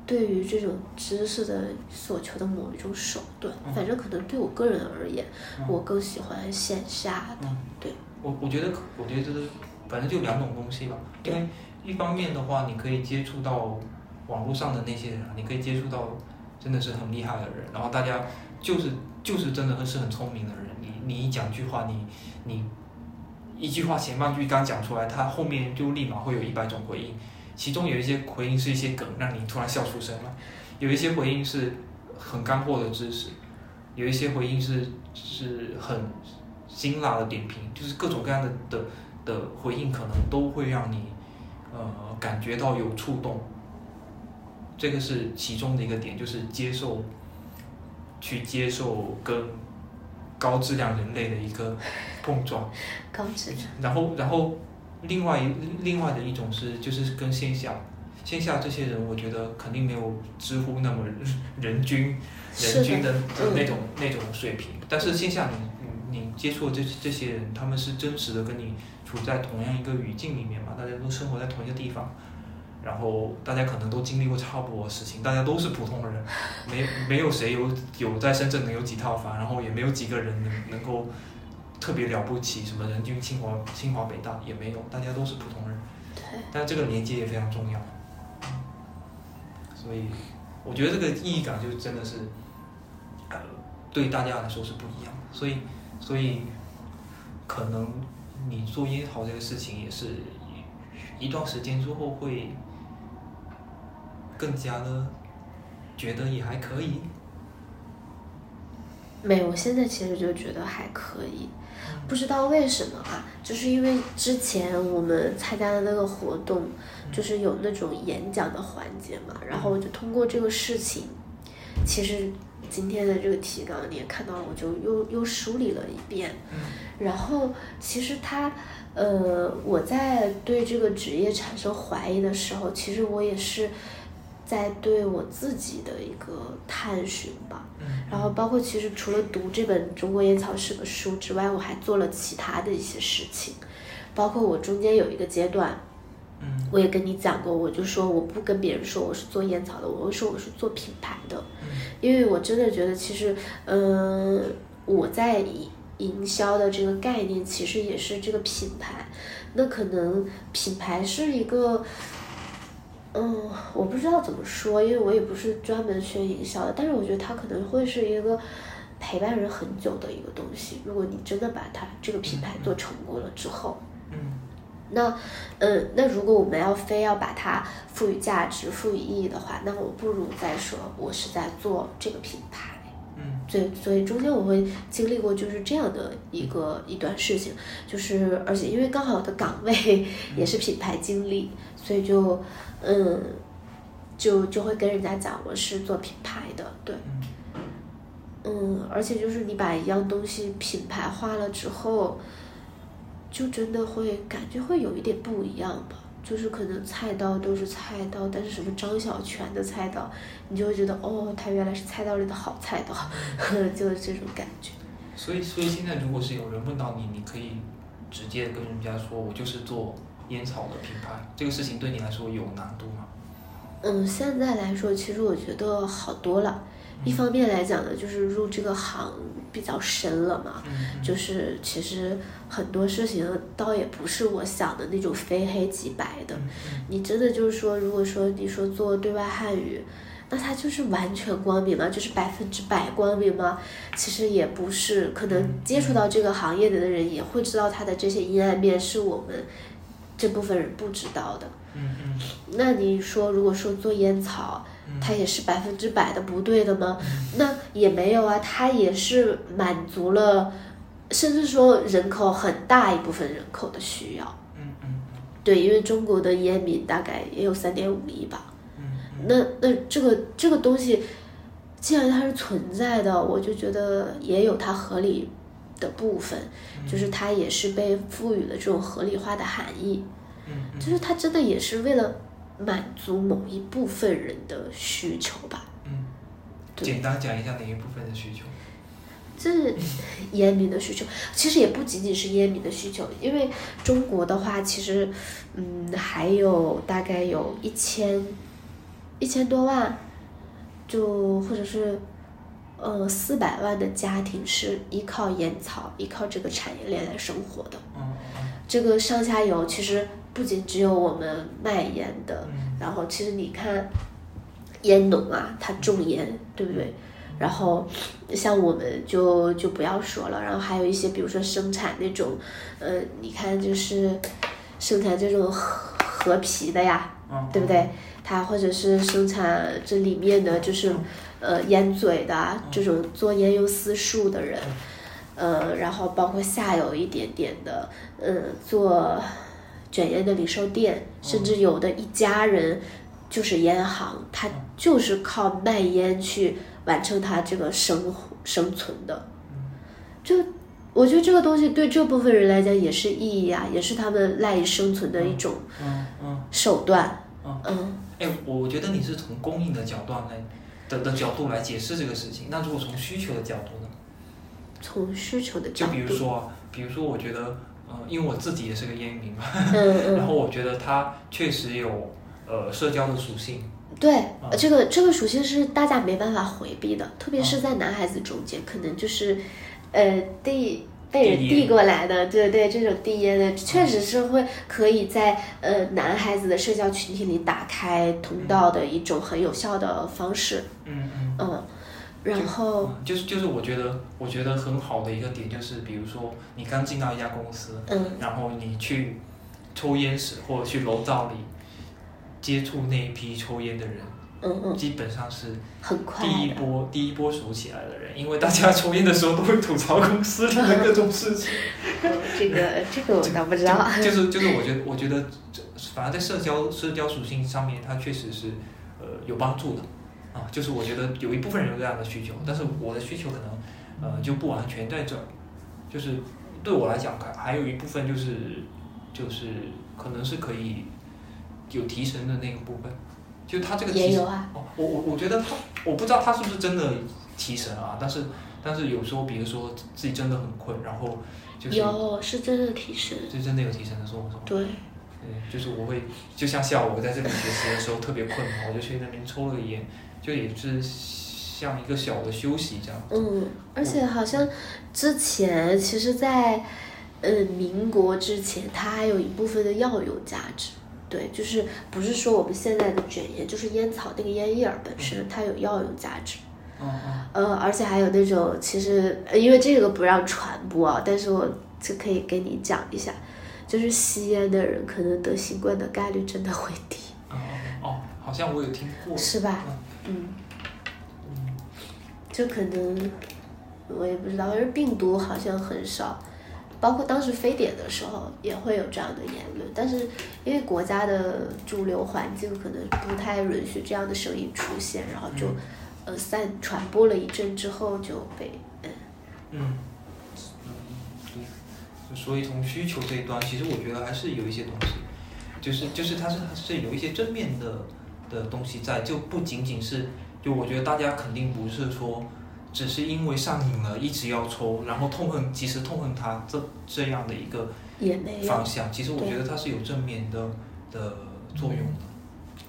对于这种知识的所求的某一种手段，嗯反正可能对我个人而言，嗯我更喜欢线下的。嗯，对，我我觉得，我觉得这是反正就两种东西吧。因为一方面的话，你可以接触到网络上的那些人啊，你可以接触到真的是很厉害的人，然后大家就是就是真的是很聪明的人，你你一讲句话，你你一句话前半句刚讲出来，他后面就立马会有一百种回应，其中有一些回应是一些梗，让你突然笑出声来，有一些回应是很干货的知识，有一些回应是是很辛辣的点评，就是各种各样的的的回应，可能都会让你呃感觉到有触动。这个是其中的一个点，就是接受，去接受跟高质量人类的一个 [laughs] 碰撞。高质量。然后，然后，另外一另外的一种是，就是跟线下，线下这些人，我觉得肯定没有知乎那么 [laughs] 人均人均的那种那种水平。但是线下你你接触的这这些人，他们是真实的跟你处在同样一个语境里面嘛，大家都生活在同一个地方。然后大家可能都经历过差不多的事情，大家都是普通人，没没有谁有有在深圳能有几套房，然后也没有几个人能能够特别了不起，什么人均清华清华北大也没有，大家都是普通人。对。但这个连接也非常重要，所以我觉得这个意义感就真的是，呃，对大家来说是不一样的。所以所以可能你做烟草这个事情也是一段时间之后会。更加的觉得也还可以。没有，我现在其实就觉得还可以，不知道为什么啊？就是因为之前我们参加的那个活动，就是有那种演讲的环节嘛，然后我就通过这个事情，其实今天的这个提纲你也看到了，我就又又梳理了一遍。然后其实他，呃，我在对这个职业产生怀疑的时候，其实我也是。在对我自己的一个探寻吧，然后包括其实除了读这本《中国烟草史》的书之外，我还做了其他的一些事情，包括我中间有一个阶段，我也跟你讲过，我就说我不跟别人说我是做烟草的，我会说我是做品牌的，因为我真的觉得其实，嗯，我在营营销的这个概念其实也是这个品牌，那可能品牌是一个。嗯，我不知道怎么说，因为我也不是专门学营销的，但是我觉得它可能会是一个陪伴人很久的一个东西。如果你真的把它这个品牌做成功了之后，嗯，那，嗯，那如果我们要非要把它赋予价值、赋予意义的话，那我不如再说我是在做这个品牌。嗯，所以所以中间我会经历过就是这样的一个一段事情，就是而且因为刚好的岗位也是品牌经理，所以就。嗯，就就会跟人家讲我是做品牌的，对，嗯，而且就是你把一样东西品牌化了之后，就真的会感觉会有一点不一样吧。就是可能菜刀都是菜刀，但是什么张小泉的菜刀，你就会觉得哦，他原来是菜刀里的好菜刀，[laughs] 就是这种感觉。所以，所以现在如果是有人问到你，你可以直接跟人家说，我就是做。烟草的品牌，这个事情对你来说有难度吗？嗯，现在来说，其实我觉得好多了。一方面来讲呢，就是入这个行比较深了嘛，就是其实很多事情倒也不是我想的那种非黑即白的。你真的就是说，如果说你说做对外汉语，那它就是完全光明吗？就是百分之百光明吗？其实也不是，可能接触到这个行业的人也会知道它的这些阴暗面，是我们。这部分人不知道的，嗯嗯，那你说，如果说做烟草，它也是百分之百的不对的吗？那也没有啊，它也是满足了，甚至说人口很大一部分人口的需要，嗯嗯，对，因为中国的烟民大概也有三点五亿吧，嗯，那那这个这个东西，既然它是存在的，我就觉得也有它合理。的部分，就是它也是被赋予了这种合理化的含义，嗯，就是它真的也是为了满足某一部分人的需求吧，嗯，简单讲一下哪一部分的需求？这是烟民的需求，其实也不仅仅是烟民的需求，因为中国的话，其实，嗯，还有大概有一千一千多万，就或者是。呃，四百万的家庭是依靠烟草、依靠这个产业链来生活的。这个上下游其实不仅只有我们卖烟的，然后其实你看，烟农啊，他种烟，对不对？然后像我们就就不要说了，然后还有一些，比如说生产那种，呃，你看就是生产这种和和皮的呀，对不对？他或者是生产这里面的就是呃烟嘴的这种做烟用丝树的人，呃，然后包括下游一点点的，嗯，做卷烟的零售店，甚至有的一家人就是烟行，他就是靠卖烟去完成他这个生生存的，就我觉得这个东西对这部分人来讲也是意义啊，也是他们赖以生存的一种手段，嗯。哎，我我觉得你是从供应的角度来的的角度来解释这个事情。那如果从需求的角度呢？从需求的角度，就比如说，比如说，我觉得，呃，因为我自己也是个烟民嘛，嗯嗯，[laughs] 然后我觉得它确实有呃社交的属性。对，这个这个属性是大家没办法回避的，特别是在男孩子中间，可能就是，呃，第。被人递过来的，对对，这种递烟的，确实是会可以在呃男孩子的社交群体里打开通道的一种很有效的方式。嗯嗯。嗯，然后就是就是我觉得我觉得很好的一个点就是，比如说你刚进到一家公司，嗯，然后你去抽烟室或者去楼道里接触那一批抽烟的人。嗯嗯，基本上是很快第一波第一波熟起来的人，因为大家抽烟的时候都会吐槽公司里的各种事情。[laughs] 这个这个 [laughs] 我倒不知道。就是 [laughs] 就是，我觉得我觉得，反正在社交社交属性上面，它确实是呃有帮助的啊。就是我觉得有一部分人有这样的需求，但是我的需求可能呃就不完全在这儿。就是对我来讲，还还有一部分就是就是可能是可以有提神的那个部分。就他这个提神，哦，我我我觉得他，我不知道他是不是真的提神啊，但是但是有时候，比如说自己真的很困，然后就是有是真的提神，是真的有提神的时候，对，对，就是我会就像下午我在这里学习的时候特别困嘛，我就去那边抽了个烟，就也是像一个小的休息这样。嗯，而且好像之前其实，在呃民国之前，它还有一部分的药用价值。对，就是不是说我们现在的卷烟，就是烟草那个烟叶儿本身它有药用价值，嗯呃，而且还有那种其实因为这个不让传播啊，但是我就可以给你讲一下，就是吸烟的人可能得新冠的概率真的会低。哦哦，好像我有听过。是吧？嗯。嗯。就可能我也不知道，反正病毒好像很少。包括当时非典的时候也会有这样的言论，但是因为国家的主流环境可能不太允许这样的声音出现，然后就呃散传播了一阵之后就被嗯嗯对，所以从需求这一端，其实我觉得还是有一些东西，就是就是它是它是有一些正面的的东西在，就不仅仅是就我觉得大家肯定不是说。只是因为上瘾了，一直要抽，然后痛恨，其实痛恨它这这样的一个方向。其实我觉得它是有正面的的作用的。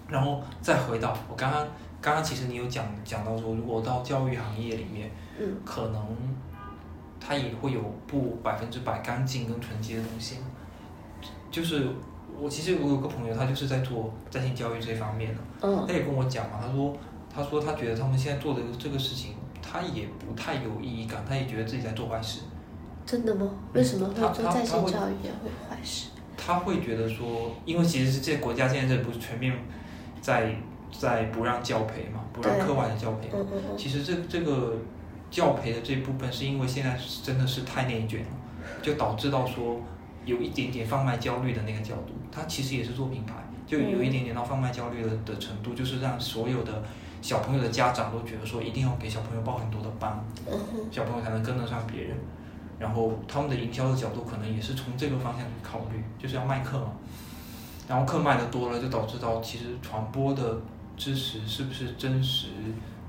然后再回到我刚刚刚刚，其实你有讲讲到说，如果到教育行业里面，嗯，可能它也会有不百分之百干净跟纯洁的东西。就是我其实我有个朋友，他就是在做在线教育这方面的，嗯，他也跟我讲嘛，他说他说他觉得他们现在做的这个事情。他也不太有意义感，他也觉得自己在做坏事。真的吗？为什么会做在线教育也会坏事？他会觉得说，因为其实是这国家现在这不是全面在在不让教培嘛，不让课外的教培。嗯嗯嗯。其实这这个教培的这部分，是因为现在真的是太内卷了，就导致到说有一点点贩卖焦虑的那个角度。他其实也是做品牌，就有一点点到贩卖焦虑的的程度，就是让所有的。小朋友的家长都觉得说，一定要给小朋友报很多的班，小朋友才能跟得上别人。然后他们的营销的角度可能也是从这个方向去考虑，就是要卖课嘛。然后课卖的多了，就导致到其实传播的知识是不是真实，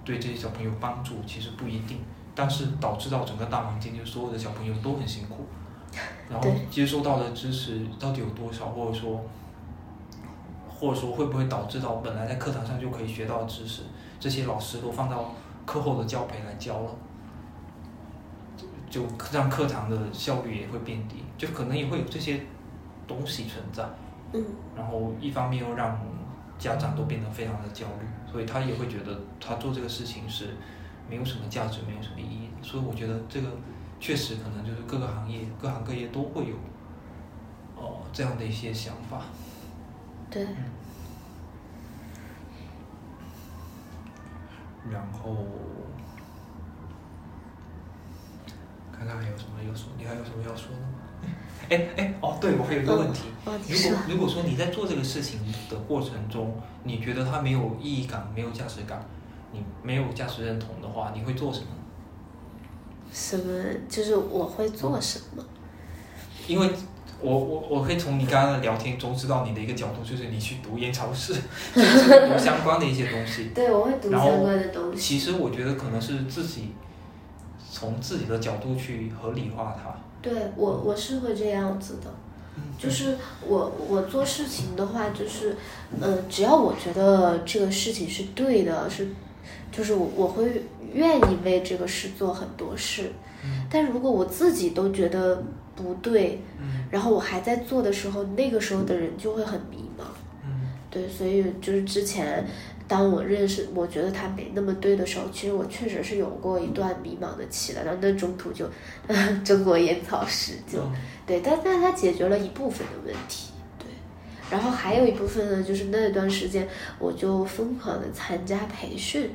对这些小朋友帮助其实不一定。但是导致到整个大环境，就所有的小朋友都很辛苦，然后接收到的知识到底有多少，或者说，或者说会不会导致到本来在课堂上就可以学到的知识？这些老师都放到课后的教培来教了，就让课堂的效率也会变低，就可能也会有这些东西存在。嗯。然后一方面又让家长都变得非常的焦虑，所以他也会觉得他做这个事情是没有什么价值、没有什么意义的。所以我觉得这个确实可能就是各个行业、各行各业都会有哦这样的一些想法。对。然后看看还有什么要说，你还有什么要说的吗？哎哎哦，对，我还有一个问题，如果如果说你在做这个事情的过程中，你觉得它没有意义感、没有价值感，你没有价值认同的话，你会做什么？什么？就是我会做什么？因为我我我可以从你刚刚的聊天中知道你的一个角度，就是你去读烟草 [laughs] 是，[laughs] 读相关的一些东西。对，我会读相关的东西。其实我觉得可能是自己从自己的角度去合理化它。对我我是会这样子的，就是我我做事情的话，就是呃，只要我觉得这个事情是对的，是，就是我我会愿意为这个事做很多事。但如果我自己都觉得不对，然后我还在做的时候，那个时候的人就会很迷茫。对，所以就是之前。当我认识，我觉得他没那么对的时候，其实我确实是有过一段迷茫的期的。然后那中途就，中国烟草史就，对，但但他解决了一部分的问题，对。然后还有一部分呢，就是那段时间我就疯狂的参加培训，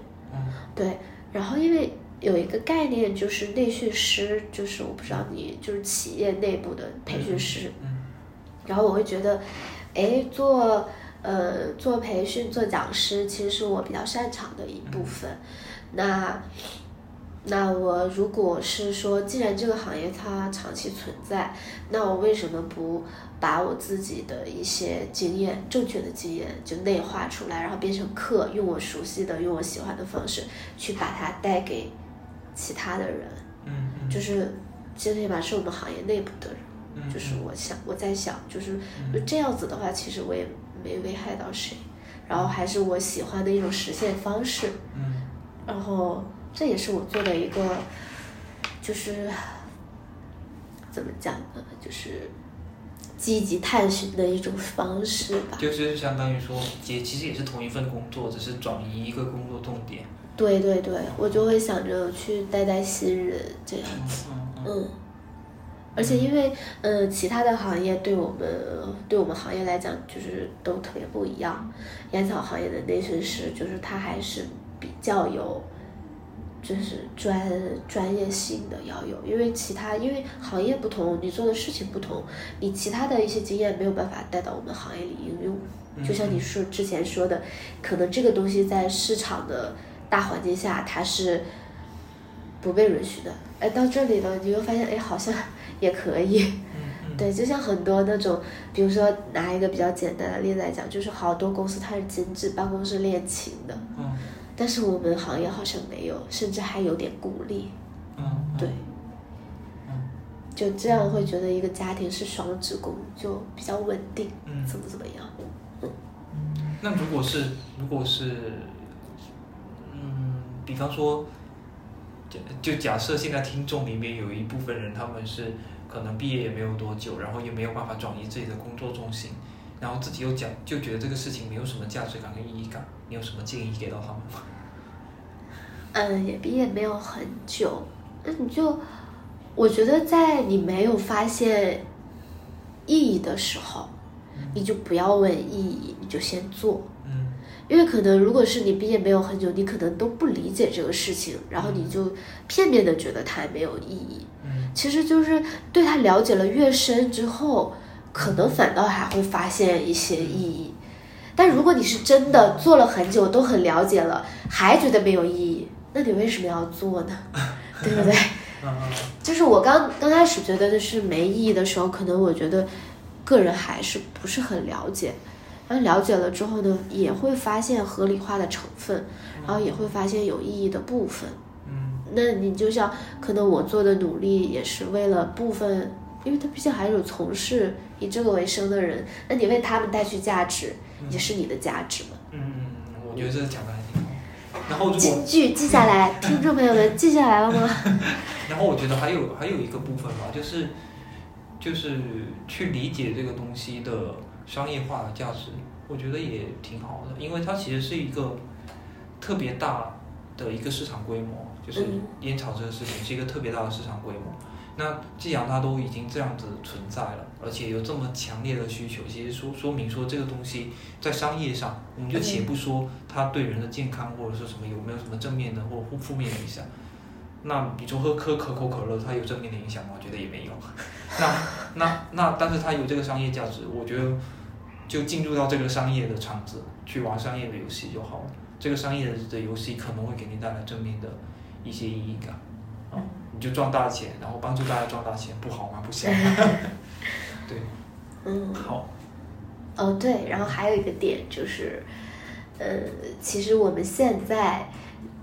对。然后因为有一个概念就是内训师，就是我不知道你就是企业内部的培训师，然后我会觉得，哎，做。呃，做培训、做讲师，其实是我比较擅长的一部分。那，那我如果是说，既然这个行业它长期存在，那我为什么不把我自己的一些经验、正确的经验就内化出来，然后变成课，用我熟悉的、用我喜欢的方式去把它带给其他的人？嗯嗯。就是最起码是我们行业内部的人。嗯。就是我想，我在想，就是就这样子的话，其实我也。没危害到谁，然后还是我喜欢的一种实现方式，嗯，然后这也是我做的一个，就是怎么讲呢？就是积极探寻的一种方式吧。就是相当于说，也其实也是同一份工作，只是转移一个工作重点。对对对，我就会想着去带带新人这样子，嗯。而且因为，呃，其他的行业对我们对我们行业来讲，就是都特别不一样。烟草行业的内训师，就是他还是比较有，就是专专业性的要有。因为其他因为行业不同，你做的事情不同，你其他的一些经验没有办法带到我们行业里应用。就像你说之前说的，可能这个东西在市场的大环境下，它是不被允许的。哎，到这里呢，你又发现，哎，好像。[laughs] 也可以，[laughs] 对，就像很多那种，比如说拿一个比较简单的例子来讲，就是好多公司它是禁止办公室恋情的，嗯，但是我们行业好像没有，甚至还有点鼓励，嗯，对，嗯，就这样会觉得一个家庭是双职工就比较稳定，嗯，怎么怎么样，嗯，那如果是如果是，嗯，比方说。就假设现在听众里面有一部分人，他们是可能毕业也没有多久，然后也没有办法转移自己的工作重心，然后自己又讲就觉得这个事情没有什么价值感跟意义感，你有什么建议给到他们吗？嗯，也毕业没有很久，那你就我觉得在你没有发现意义的时候，你就不要问意义，你就先做。因为可能，如果是你毕业没有很久，你可能都不理解这个事情，然后你就片面的觉得它没有意义。嗯，其实就是对它了解了越深之后，可能反倒还会发现一些意义。但如果你是真的做了很久，都很了解了，还觉得没有意义，那你为什么要做呢？[laughs] 对不对？就是我刚刚开始觉得的是没意义的时候，可能我觉得个人还是不是很了解。了解了之后呢，也会发现合理化的成分，然后也会发现有意义的部分。嗯，那你就像可能我做的努力也是为了部分，因为它毕竟还有从事以这个为生的人，那你为他们带去价值，也是你的价值嘛。嗯嗯，我觉得这个讲的还挺好。然后金句记下来，听众朋友们 [laughs] 记下来了吗？[laughs] 然后我觉得还有还有一个部分吧，就是就是去理解这个东西的。商业化的价值，我觉得也挺好的，因为它其实是一个特别大的一个市场规模，就是嗯烟草这个事情是一个特别大的市场规模。那既然它都已经这样子存在了，而且有这么强烈的需求，其实说说明说这个东西在商业上，我们就且不说它对人的健康或者说什么有没有什么正面的或负负面的影响。那你说喝喝可口可乐，它有正面的影响吗？我觉得也没有。[laughs] 那那那，但是它有这个商业价值，我觉得就进入到这个商业的场子去玩商业的游戏就好了。这个商业的的游戏可能会给你带来正面的一些意义感，就赚大钱，然后帮助大家赚大钱，不好吗？[laughs] 不香吗？[laughs] 对，嗯，好，哦对，然后还有一个点就是，呃，其实我们现在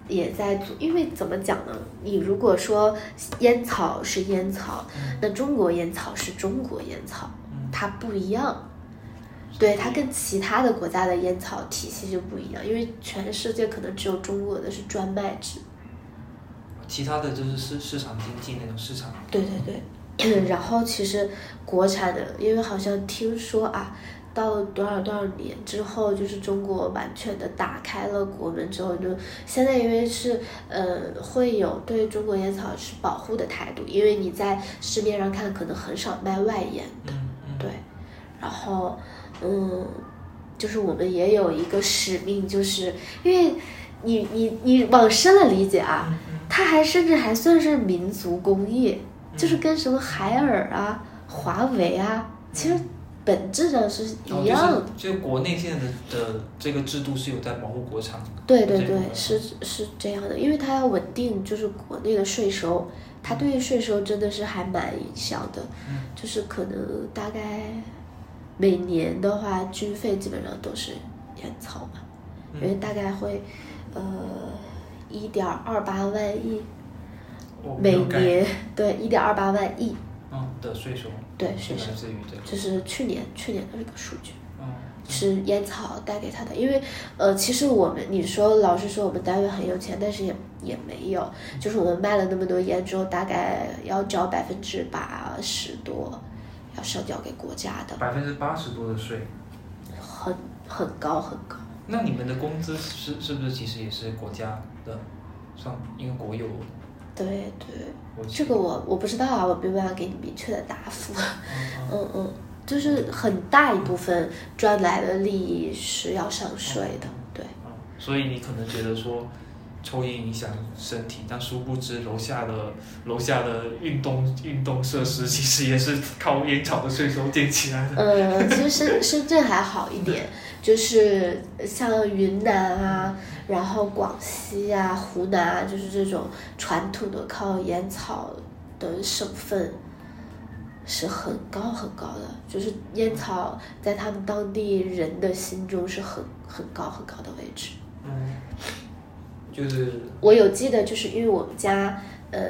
也在做，因为怎么讲呢？你如果说烟草是烟草，那中国烟草是中国烟草，嗯它不一样。对，它跟其他的国家的烟草体系就不一样，因为全世界可能只有中国的是专卖制。其他的就是市市场经济那种市场，对对对，[clears throat] 然后其实国产的，因为好像听说啊，到多少多少年之后，就是中国完全的打开了国门之后，就现在因为是呃会有对中国烟草是保护的态度，因为你在市面上看可能很少卖外烟，嗯嗯，对，然后嗯，就是我们也有一个使命，就是因为你你你往深了理解啊，它还甚至还算是民族工业，就是跟什么海尔啊、华为啊，其实本质上是哦一样的。就是就国内现在的的这个制度是有在保护国产，对对对是是这样的，因为它要稳定，就是国内的税收，它对于税收真的是还蛮影响的，嗯就是可能大概每年的话，军费基本上都是烟草嘛，因为大概会呃一点二八万亿每年，对一点二八万亿，嗯的税收，对税收这是去年去年的这个数据。嗯是烟草带给他的，因为呃，其实我们你说老实说，我们单位很有钱，但是也也没有，就是我们卖了那么多烟之后，大概要交百分之八十多，要上交给国家的，百分之八十多的税。很很高很高。那你们的工资是是不是其实也是国家的，算因为国有对对，这个我我不知道啊，我没办法给你明确的答复。[laughs] 嗯嗯。就是很大一部分赚来的利益是要上税的，对。嗯，所以你可能觉得说抽烟影响身体，但殊不知楼下的楼下的运动运动设施其实也是靠烟草的税收建起来的。呃，其实深深圳还好一点，[laughs] 就是像云南啊，然后广西啊、湖南啊，就是这种传统的靠烟草的省份是很高很高的，就是烟草在他们当地人的心中是很很高很高的位置。嗯，就是我有记得，就是因为我们家，呃，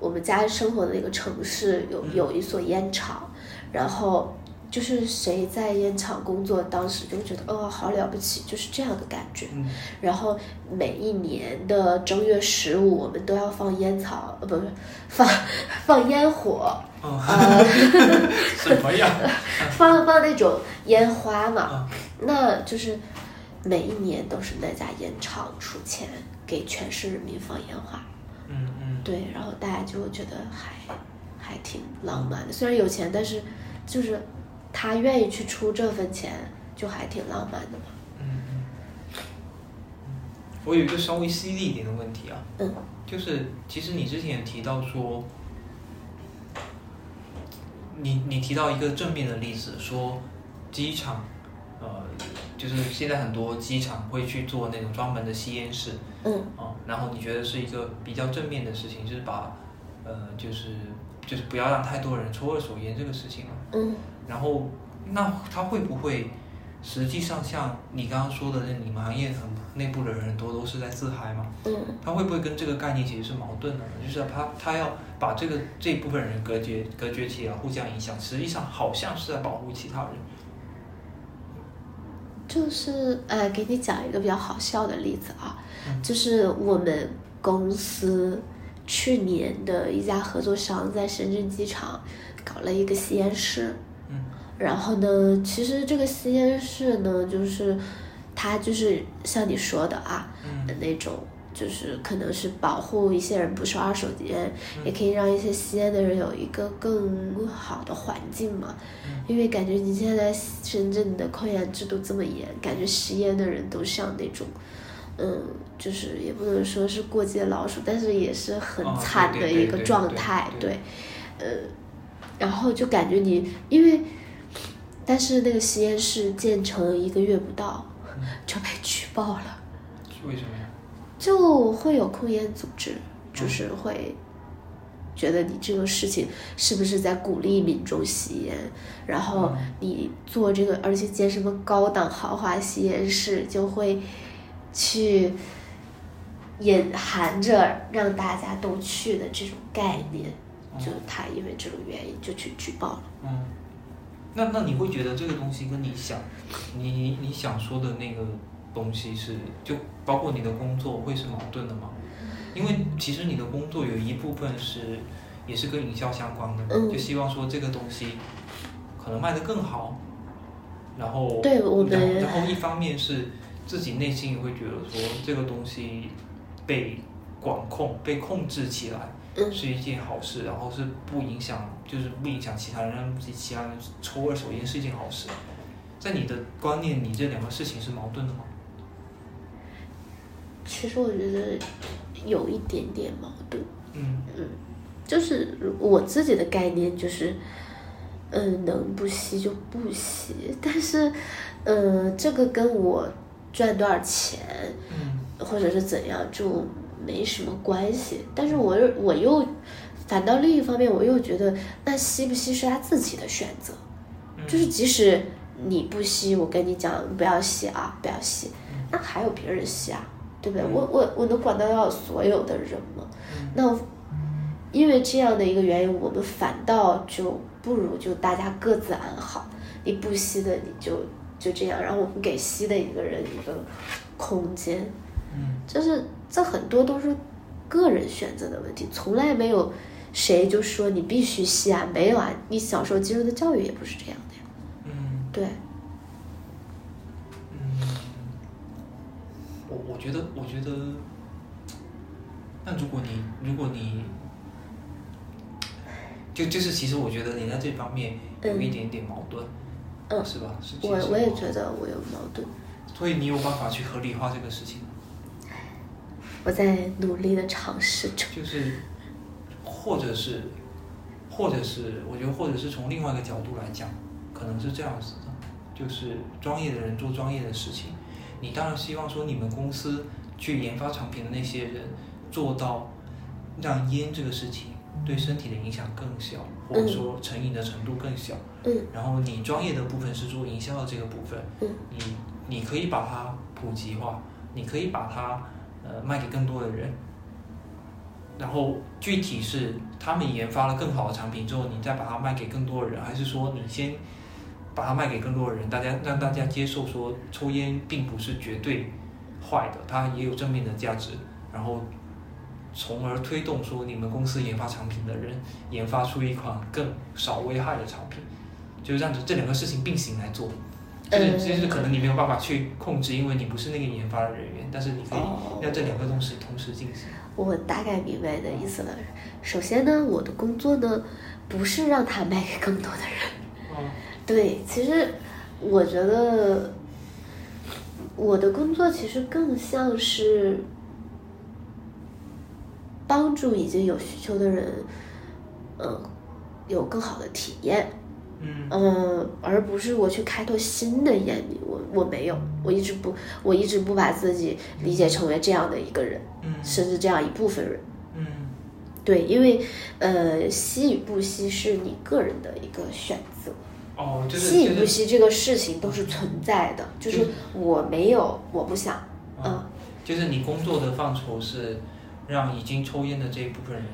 我们家生活的那个城市有嗯有一所烟厂，然后就是谁在烟厂工作，当时就觉得哦，好了不起，就是这样的感觉。嗯然后每一年的正月十五，我们都要放烟草，呃，不是放放烟火，嗯，[laughs] 呃，什么呀？[laughs] 放放那种烟花嘛。嗯那就是每一年都是那家烟厂出钱给全市人民放烟花。嗯嗯，对，然后大家就觉得还还挺浪漫的。虽然有钱，但是就是他愿意去出这份钱，就还挺浪漫的嘛。嗯我有一个稍微犀利一点的问题啊，嗯就是其实你之前也提到说，你你提到一个正面的例子，说机场，呃，就是现在很多机场会去做那种专门的吸烟室，嗯啊、然后你觉得是一个比较正面的事情，就是把，呃，就是就是不要让太多人抽二手烟这个事情嘛。嗯然后，那他会不会实际上像你刚刚说的，那你们行业很内部的人很多都是在自嗨嘛？嗯他会不会跟这个概念其实是矛盾的呢？就是他他要把这个这部分人隔绝隔绝起来，互相影响，实际上好像是在保护其他人。就是呃，给你讲一个比较好笑的例子啊，嗯就是我们公司去年的一家合作商在深圳机场搞了一个吸烟室，嗯然后呢，其实这个吸烟室呢，就是它就是像你说的啊，嗯那种就是可能是保护一些人不抽二手烟，也可以让一些吸烟的人有一个更好的环境嘛。因为感觉你现在深圳的控烟制度这么严，感觉吸烟的人都像那种，嗯，就是也不能说是过街老鼠，但是也是很哦惨的一个状态，对对，呃，然后就感觉你因为，但是那个吸烟室建成一个月不到嗯就被举报了。为什么呀？就会有控烟组织，就是会觉得你这个事情是不是在鼓励民众吸烟，然后你做这个，而且建什么高档豪华吸烟室，就会去隐含着让大家都去的这种概念，就他因为这种原因就去举报了。嗯，那那你会觉得这个东西跟你想，你你你想说的那个东西是，就包括你的工作会是矛盾的吗？因为其实你的工作有一部分是也是跟营销相关的，嗯就希望说这个东西可能卖得更好，然后对我们然后然后一方面是自己内心也会觉得说这个东西被管控、被控制起来。嗯是一件好事，然后是不影响，就是不影响其他人，让其其他人抽二手烟是一件好事。在你的观念你，这两个事情是矛盾的吗？其实我觉得有一点点矛盾。嗯嗯就是我自己的概念就是，嗯，能不吸就不吸，但是，嗯，这个跟我赚多少钱嗯或者是怎样就没什么关系。但是我又我又反倒另一方面，我又觉得那吸不吸是他自己的选择，嗯就是即使你不吸，我跟你讲不要吸啊，不要吸，那还有别人吸啊，对不对？嗯我我我能管得到所有的人吗？嗯那因为这样的一个原因，我们反倒就不如就大家各自安好。你不吸的你就就这样，然后我们给吸的一个人一个空间，嗯就是这很多都是个人选择的问题，从来没有谁就说你必须吸啊，没有啊，你小时候接受的教育也不是这样的呀，嗯。对，嗯，我我觉得，我觉得，那如果你如果你，就就是其实我觉得你在这方面有一点点矛盾，嗯。是吧？是我我也觉得，得我有矛盾，所以你有办法去合理化这个事情吗？我在努力的尝试中，就是，或者是，或者是，我觉得，或者是从另外一个角度来讲，可能是这样子的，就是专业的人做专业的事情，你当然希望说你们公司去研发产品的那些人做到让烟这个事情对身体的影响更小，或者说成瘾的程度更小。嗯。然后你专业的部分是做营销的这个部分，嗯。你你可以把它普及化，你可以把它呃卖给更多的人，然后具体是他们研发了更好的产品之后，你再把它卖给更多的人，还是说你先把它卖给更多的人，大家让大家接受说抽烟并不是绝对坏的，它也有正面的价值，然后从而推动说你们公司研发产品的人研发出一款更少危害的产品，就是让这两个事情并行来做。就是嗯就是可能你没有办法去控制，因为你不是那个研发的人员，但是你可以哦让这两个东西同时进行。我大概明白你的意思了。首先呢，我的工作呢，不是让他卖给更多的人。嗯对，其实我觉得我的工作其实更像是帮助已经有需求的人，嗯，有更好的体验，嗯。嗯，而不是我去开拓新的烟民。我我没有，我一直不，我一直不把自己理解成为这样的一个人，嗯。甚至这样一部分人。嗯。对，因为呃，吸与不吸是你个人的一个选择，哦，就是吸与不吸这个事情都是存在的，就是我没有，我不想，嗯，就是你工作的范畴是让已经抽烟的这一部分人，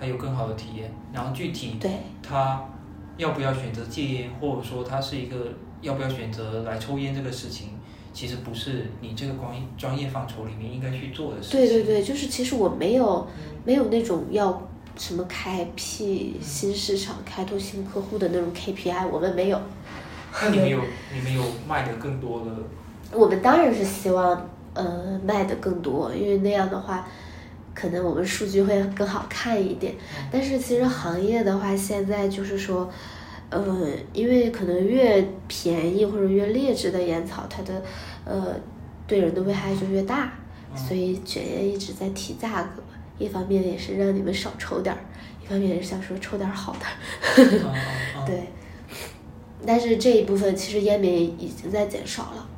他有更好的体验，然后具体对，他要不要选择戒烟，或者说他是一个要不要选择来抽烟这个事情，其实不是你这个专业专业范畴里面应该去做的事情。对对对，就是其实我没有嗯没有那种要什么开辟新市场、开拓新客户的那种 KPI，我们没有。那你们有你们有卖的更多的？我们当然是希望呃卖的更多，因为那样的话，可能我们数据会更好看一点。但是其实行业的话，现在就是说，呃，因为可能越便宜或者越劣质的烟草，它的呃对人的危害就越大，所以卷烟一直在提价格。一方面也是让你们少抽点儿，一方面也是想说抽点儿好的。[laughs] 对。但是这一部分其实烟民已经在减少了。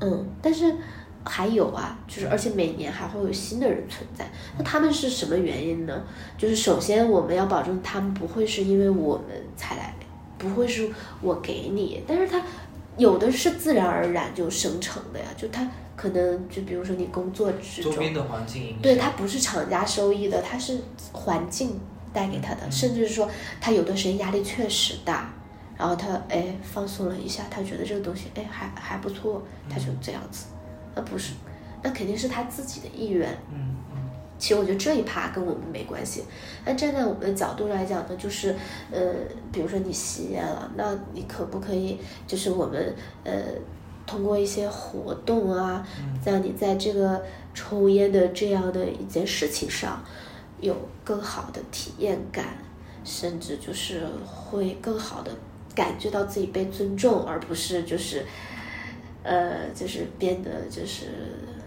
嗯，但是还有啊，就是而且每年还会有新的人存在。那他们是什么原因呢？就是首先我们要保证他们不会是因为我们才来，不会是我给你，但是他有的是自然而然就生成的呀。就他可能就比如说你工作之中，周边的环境，对他不是厂家收益的，他是环境带给他的，甚至是说他有段时间压力确实大。然后他哎放松了一下，他觉得这个东西哎还还不错，他就这样子。那不是，那肯定是他自己的意愿。嗯嗯。其实我觉得这一趴跟我们没关系。那站在我们的角度来讲呢，就是呃，比如说你吸烟了，那你可不可以就是我们呃通过一些活动啊，让你在这个抽烟的这样的一件事情上有更好的体验感，甚至就是会更好的。感觉到自己被尊重，而不是就是，呃，就是变得就是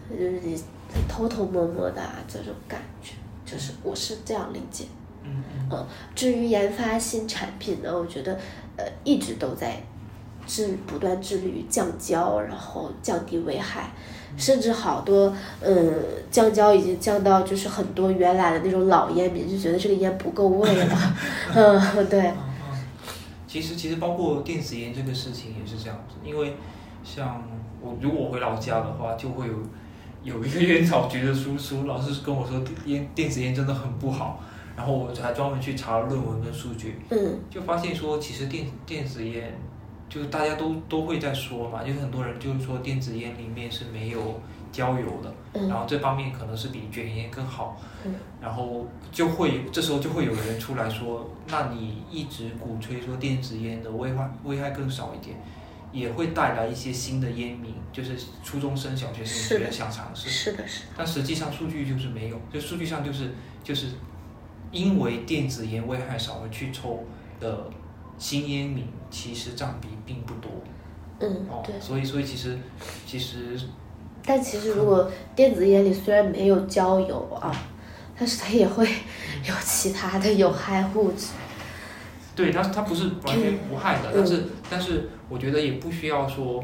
就是你偷偷摸摸的啊这种感觉，就是我是这样理解。嗯嗯。至于研发新产品呢，我觉得呃一直都在致不断致力于降焦，然后降低危害，甚至好多嗯降焦已经降到就是很多原来的那种老烟民就觉得这个烟不够味了。[laughs] 嗯，对。其实，其实包括电子烟这个事情也是这样子，因为像我如果回老家的话，就会有有一个烟草局的叔叔，老是跟我说烟电子烟真的很不好，然后我还专门去查了论文跟数据，嗯，就发现说其实电电子烟，就是大家都都会在说嘛，就是很多人就是说电子烟里面是没有。焦油的，然后这方面可能是比卷烟更好，然后就会这时候就会有人出来说，那你一直鼓吹说电子烟的危害危害更少一点，也会带来一些新的烟民，就是初中生、小学生觉得想尝试，是的，是的。但实际上数据就是没有，就数据上就是就是因为电子烟危害少而去抽的新烟民，其实占比并不多。嗯，对。所以，所以其实其实。但其实，如果电子烟里虽然没有焦油啊，但是它也会有其他的有害物质。对，它它不是完全无害的，但是但是我觉得也不需要说，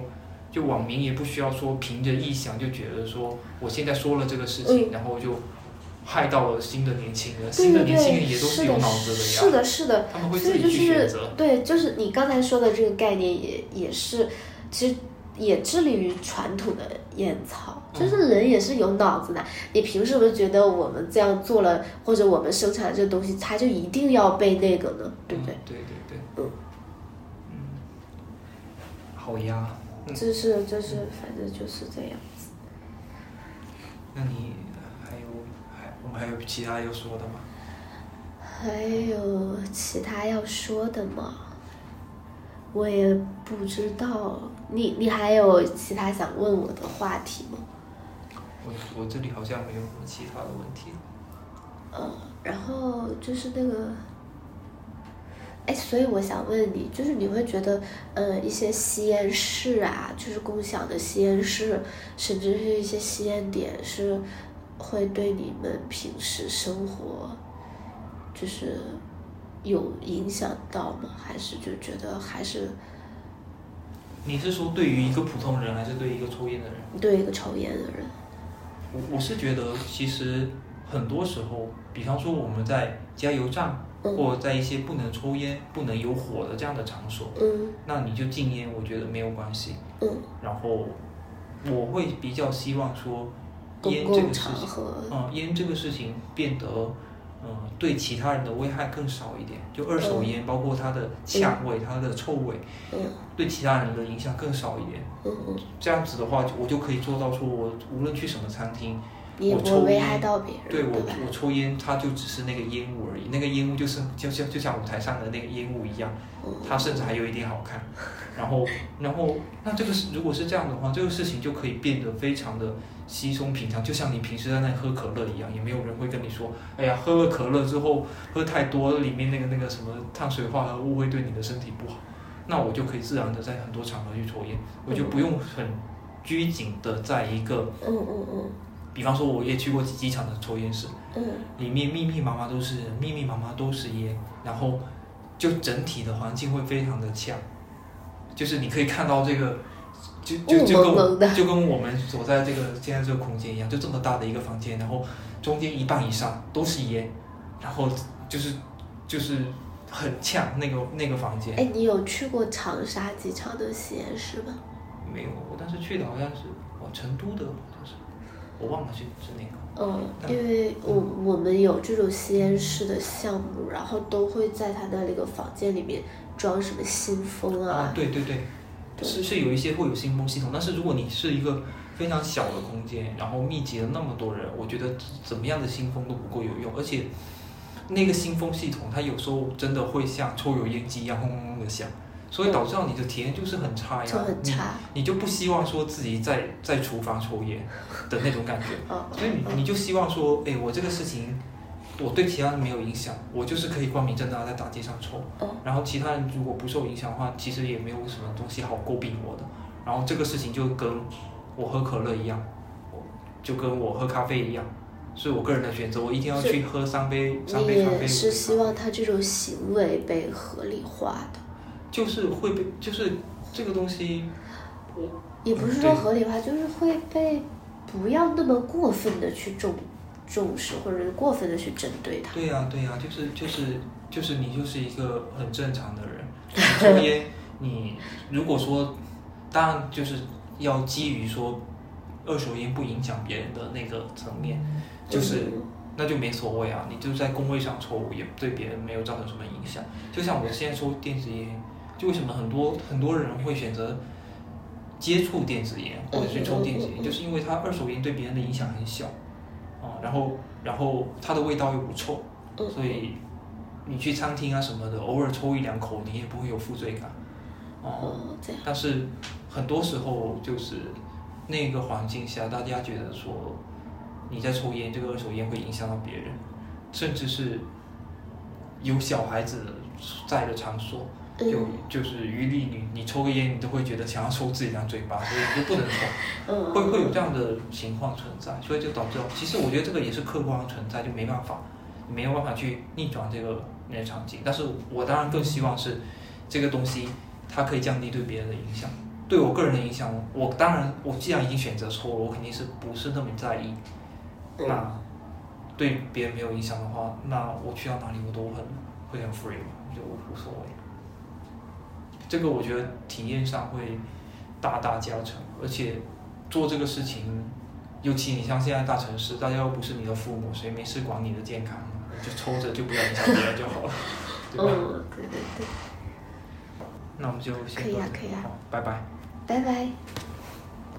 就网民也不需要说凭着臆想就觉得说我现在说了这个事情，然后就害到了新的年轻人，新的年轻人也都是有脑子的呀。是的，是的，他们会自己去选择。对，就是你刚才说的这个概念也也是，其实。也致力于传统的烟草，就是人也是有脑子的。你凭什么觉得我们这样做了，或者我们生产这东西，它就一定要被那个呢？对不对？对对对。嗯。嗯。好呀。就是，就是，反正就是这样子。那你还有还我们还有其他要说的吗？还有其他要说的吗？我也不知道，你你还有其他想问我的话题吗？我我这里好像没有什么其他的问题。呃，然后就是那个，哎，所以我想问你，就是你会觉得，呃，一些吸烟室啊，就是共享的吸烟室，甚至是一些吸烟点，是会对你们平时生活，就是。有影响到吗？还是就觉得还是？你是说对于一个普通人，还是对一个抽烟的人？对一个抽烟的人。我我是觉得，其实很多时候，比方说我们在加油站，或者在一些不能抽烟、不能有火的这样的场所，嗯，那你就禁烟，我觉得没有关系。嗯。然后我会比较希望说，烟这个事情，嗯，烟这个事情变得。嗯，对其他人的危害更少一点。就二手烟，包括它的呛味、它的臭味，对其他人的影响更少一点。这样子的话，我就可以做到说，我无论去什么餐厅，也我抽不会危害烟到别人，对我？我抽烟，它就只是那个烟雾而已，那个烟雾就是就像就像舞台上的那个烟雾一样，嗯它甚至还有一点好看。然后然后那这个是如果是这样的话，这个事情就可以变得非常的稀松平常，就像你平时在那里喝可乐一样，也没有人会跟你说，哎呀，喝了可乐之后喝太多，里面那个那个什么碳水化合物会对你的身体不好。那我就可以自然的在很多场合去抽烟，我就不用很拘谨的在一个，嗯嗯嗯比方说我也去过几几场的抽烟室，嗯里面密密麻麻都是人，密密麻麻都是烟，然后就整体的环境会非常的呛，就是你可以看到这个，就就就跟就跟我们所在这个现在这个空间一样，就这么大的一个房间，然后中间一半以上都是烟，然后就是就是很呛那个那个房间。哎，你有去过长沙机场的吸烟室吗？没有，我当时去的好像是哦成都的，好像是我忘了是是哪个。嗯，因为我我们有这种吸烟室的项目，然后都会在他的那个房间里面装什么新风啊啊，，对对对，对是是有一些会有新风系统，但是如果你是一个非常小的空间，然后密集了那么多人，我觉得怎么样的新风都不够有用，而且那个新风系统它有时候真的会像抽油烟机一样轰轰轰的响，所以导致到你的体验就是很差呀，很差。你，你就不希望说自己在在厨房抽烟的那种感觉。[laughs] 哦，所以你你就希望说，哎，我这个事情，我对其他人没有影响，我就是可以光明正大地在大街上抽。哦然后其他人如果不受影响的话，其实也没有什么东西好诟病我的。然后这个事情就跟我喝可乐一样，就跟我喝咖啡一样，是我个人的选择，我一定要去喝三杯三杯咖啡。也是希望他这种行为被合理化的，就是会被就是这个东西，我也不是说合理化，就是会被不要那么过分的去重重视，或者是过分的去针对他。对呀、对呀、就是就是就是你就是一个很正常的人，[laughs] 你抽烟，你如果说，当然就是要基于说二手烟不影响别人的那个层面，就是嗯那就没所谓啊，你就在工位上抽，也对别人没有造成什么影响。就像我现在抽电子烟，就为什么很多很多人会选择接触电子烟或者去抽电子烟，就是因为它二手烟对别人的影响很小，哦，然后然后它的味道又不臭，嗯。所以你去餐厅啊什么的，偶尔抽一两口，你也不会有负罪感，哦，哦，这样，但是很多时候就是那个环境下，大家觉得说你在抽烟，这个二手烟会影响到别人，甚至是有小孩子在的场所，就嗯就是余力你你抽个烟，你都会觉得想要抽自己张嘴巴，所以你就不能抽，[laughs] 嗯，会会有这样的情况存在，所以就导致，其实我觉得这个也是客观存在，就没办法，没有办法去逆转这个那个场景。但是我当然更希望是这个东西，它可以降低对别人的影响。对我个人的影响，我当然我既然已经选择抽了，我肯定是不是那么在意。嗯那对别人没有影响的话，那我去到哪里我都很会很 free 嘛，就无所谓。这个我觉得体验上会大大加成，而且做这个事情，尤其你像现在大城市，大家又不是你的父母，谁没事管你的健康？你就抽着就不要影响别人就好了，[laughs] 对吧？嗯，对对对，那我们就先可以啊可以啊好，拜拜。拜拜。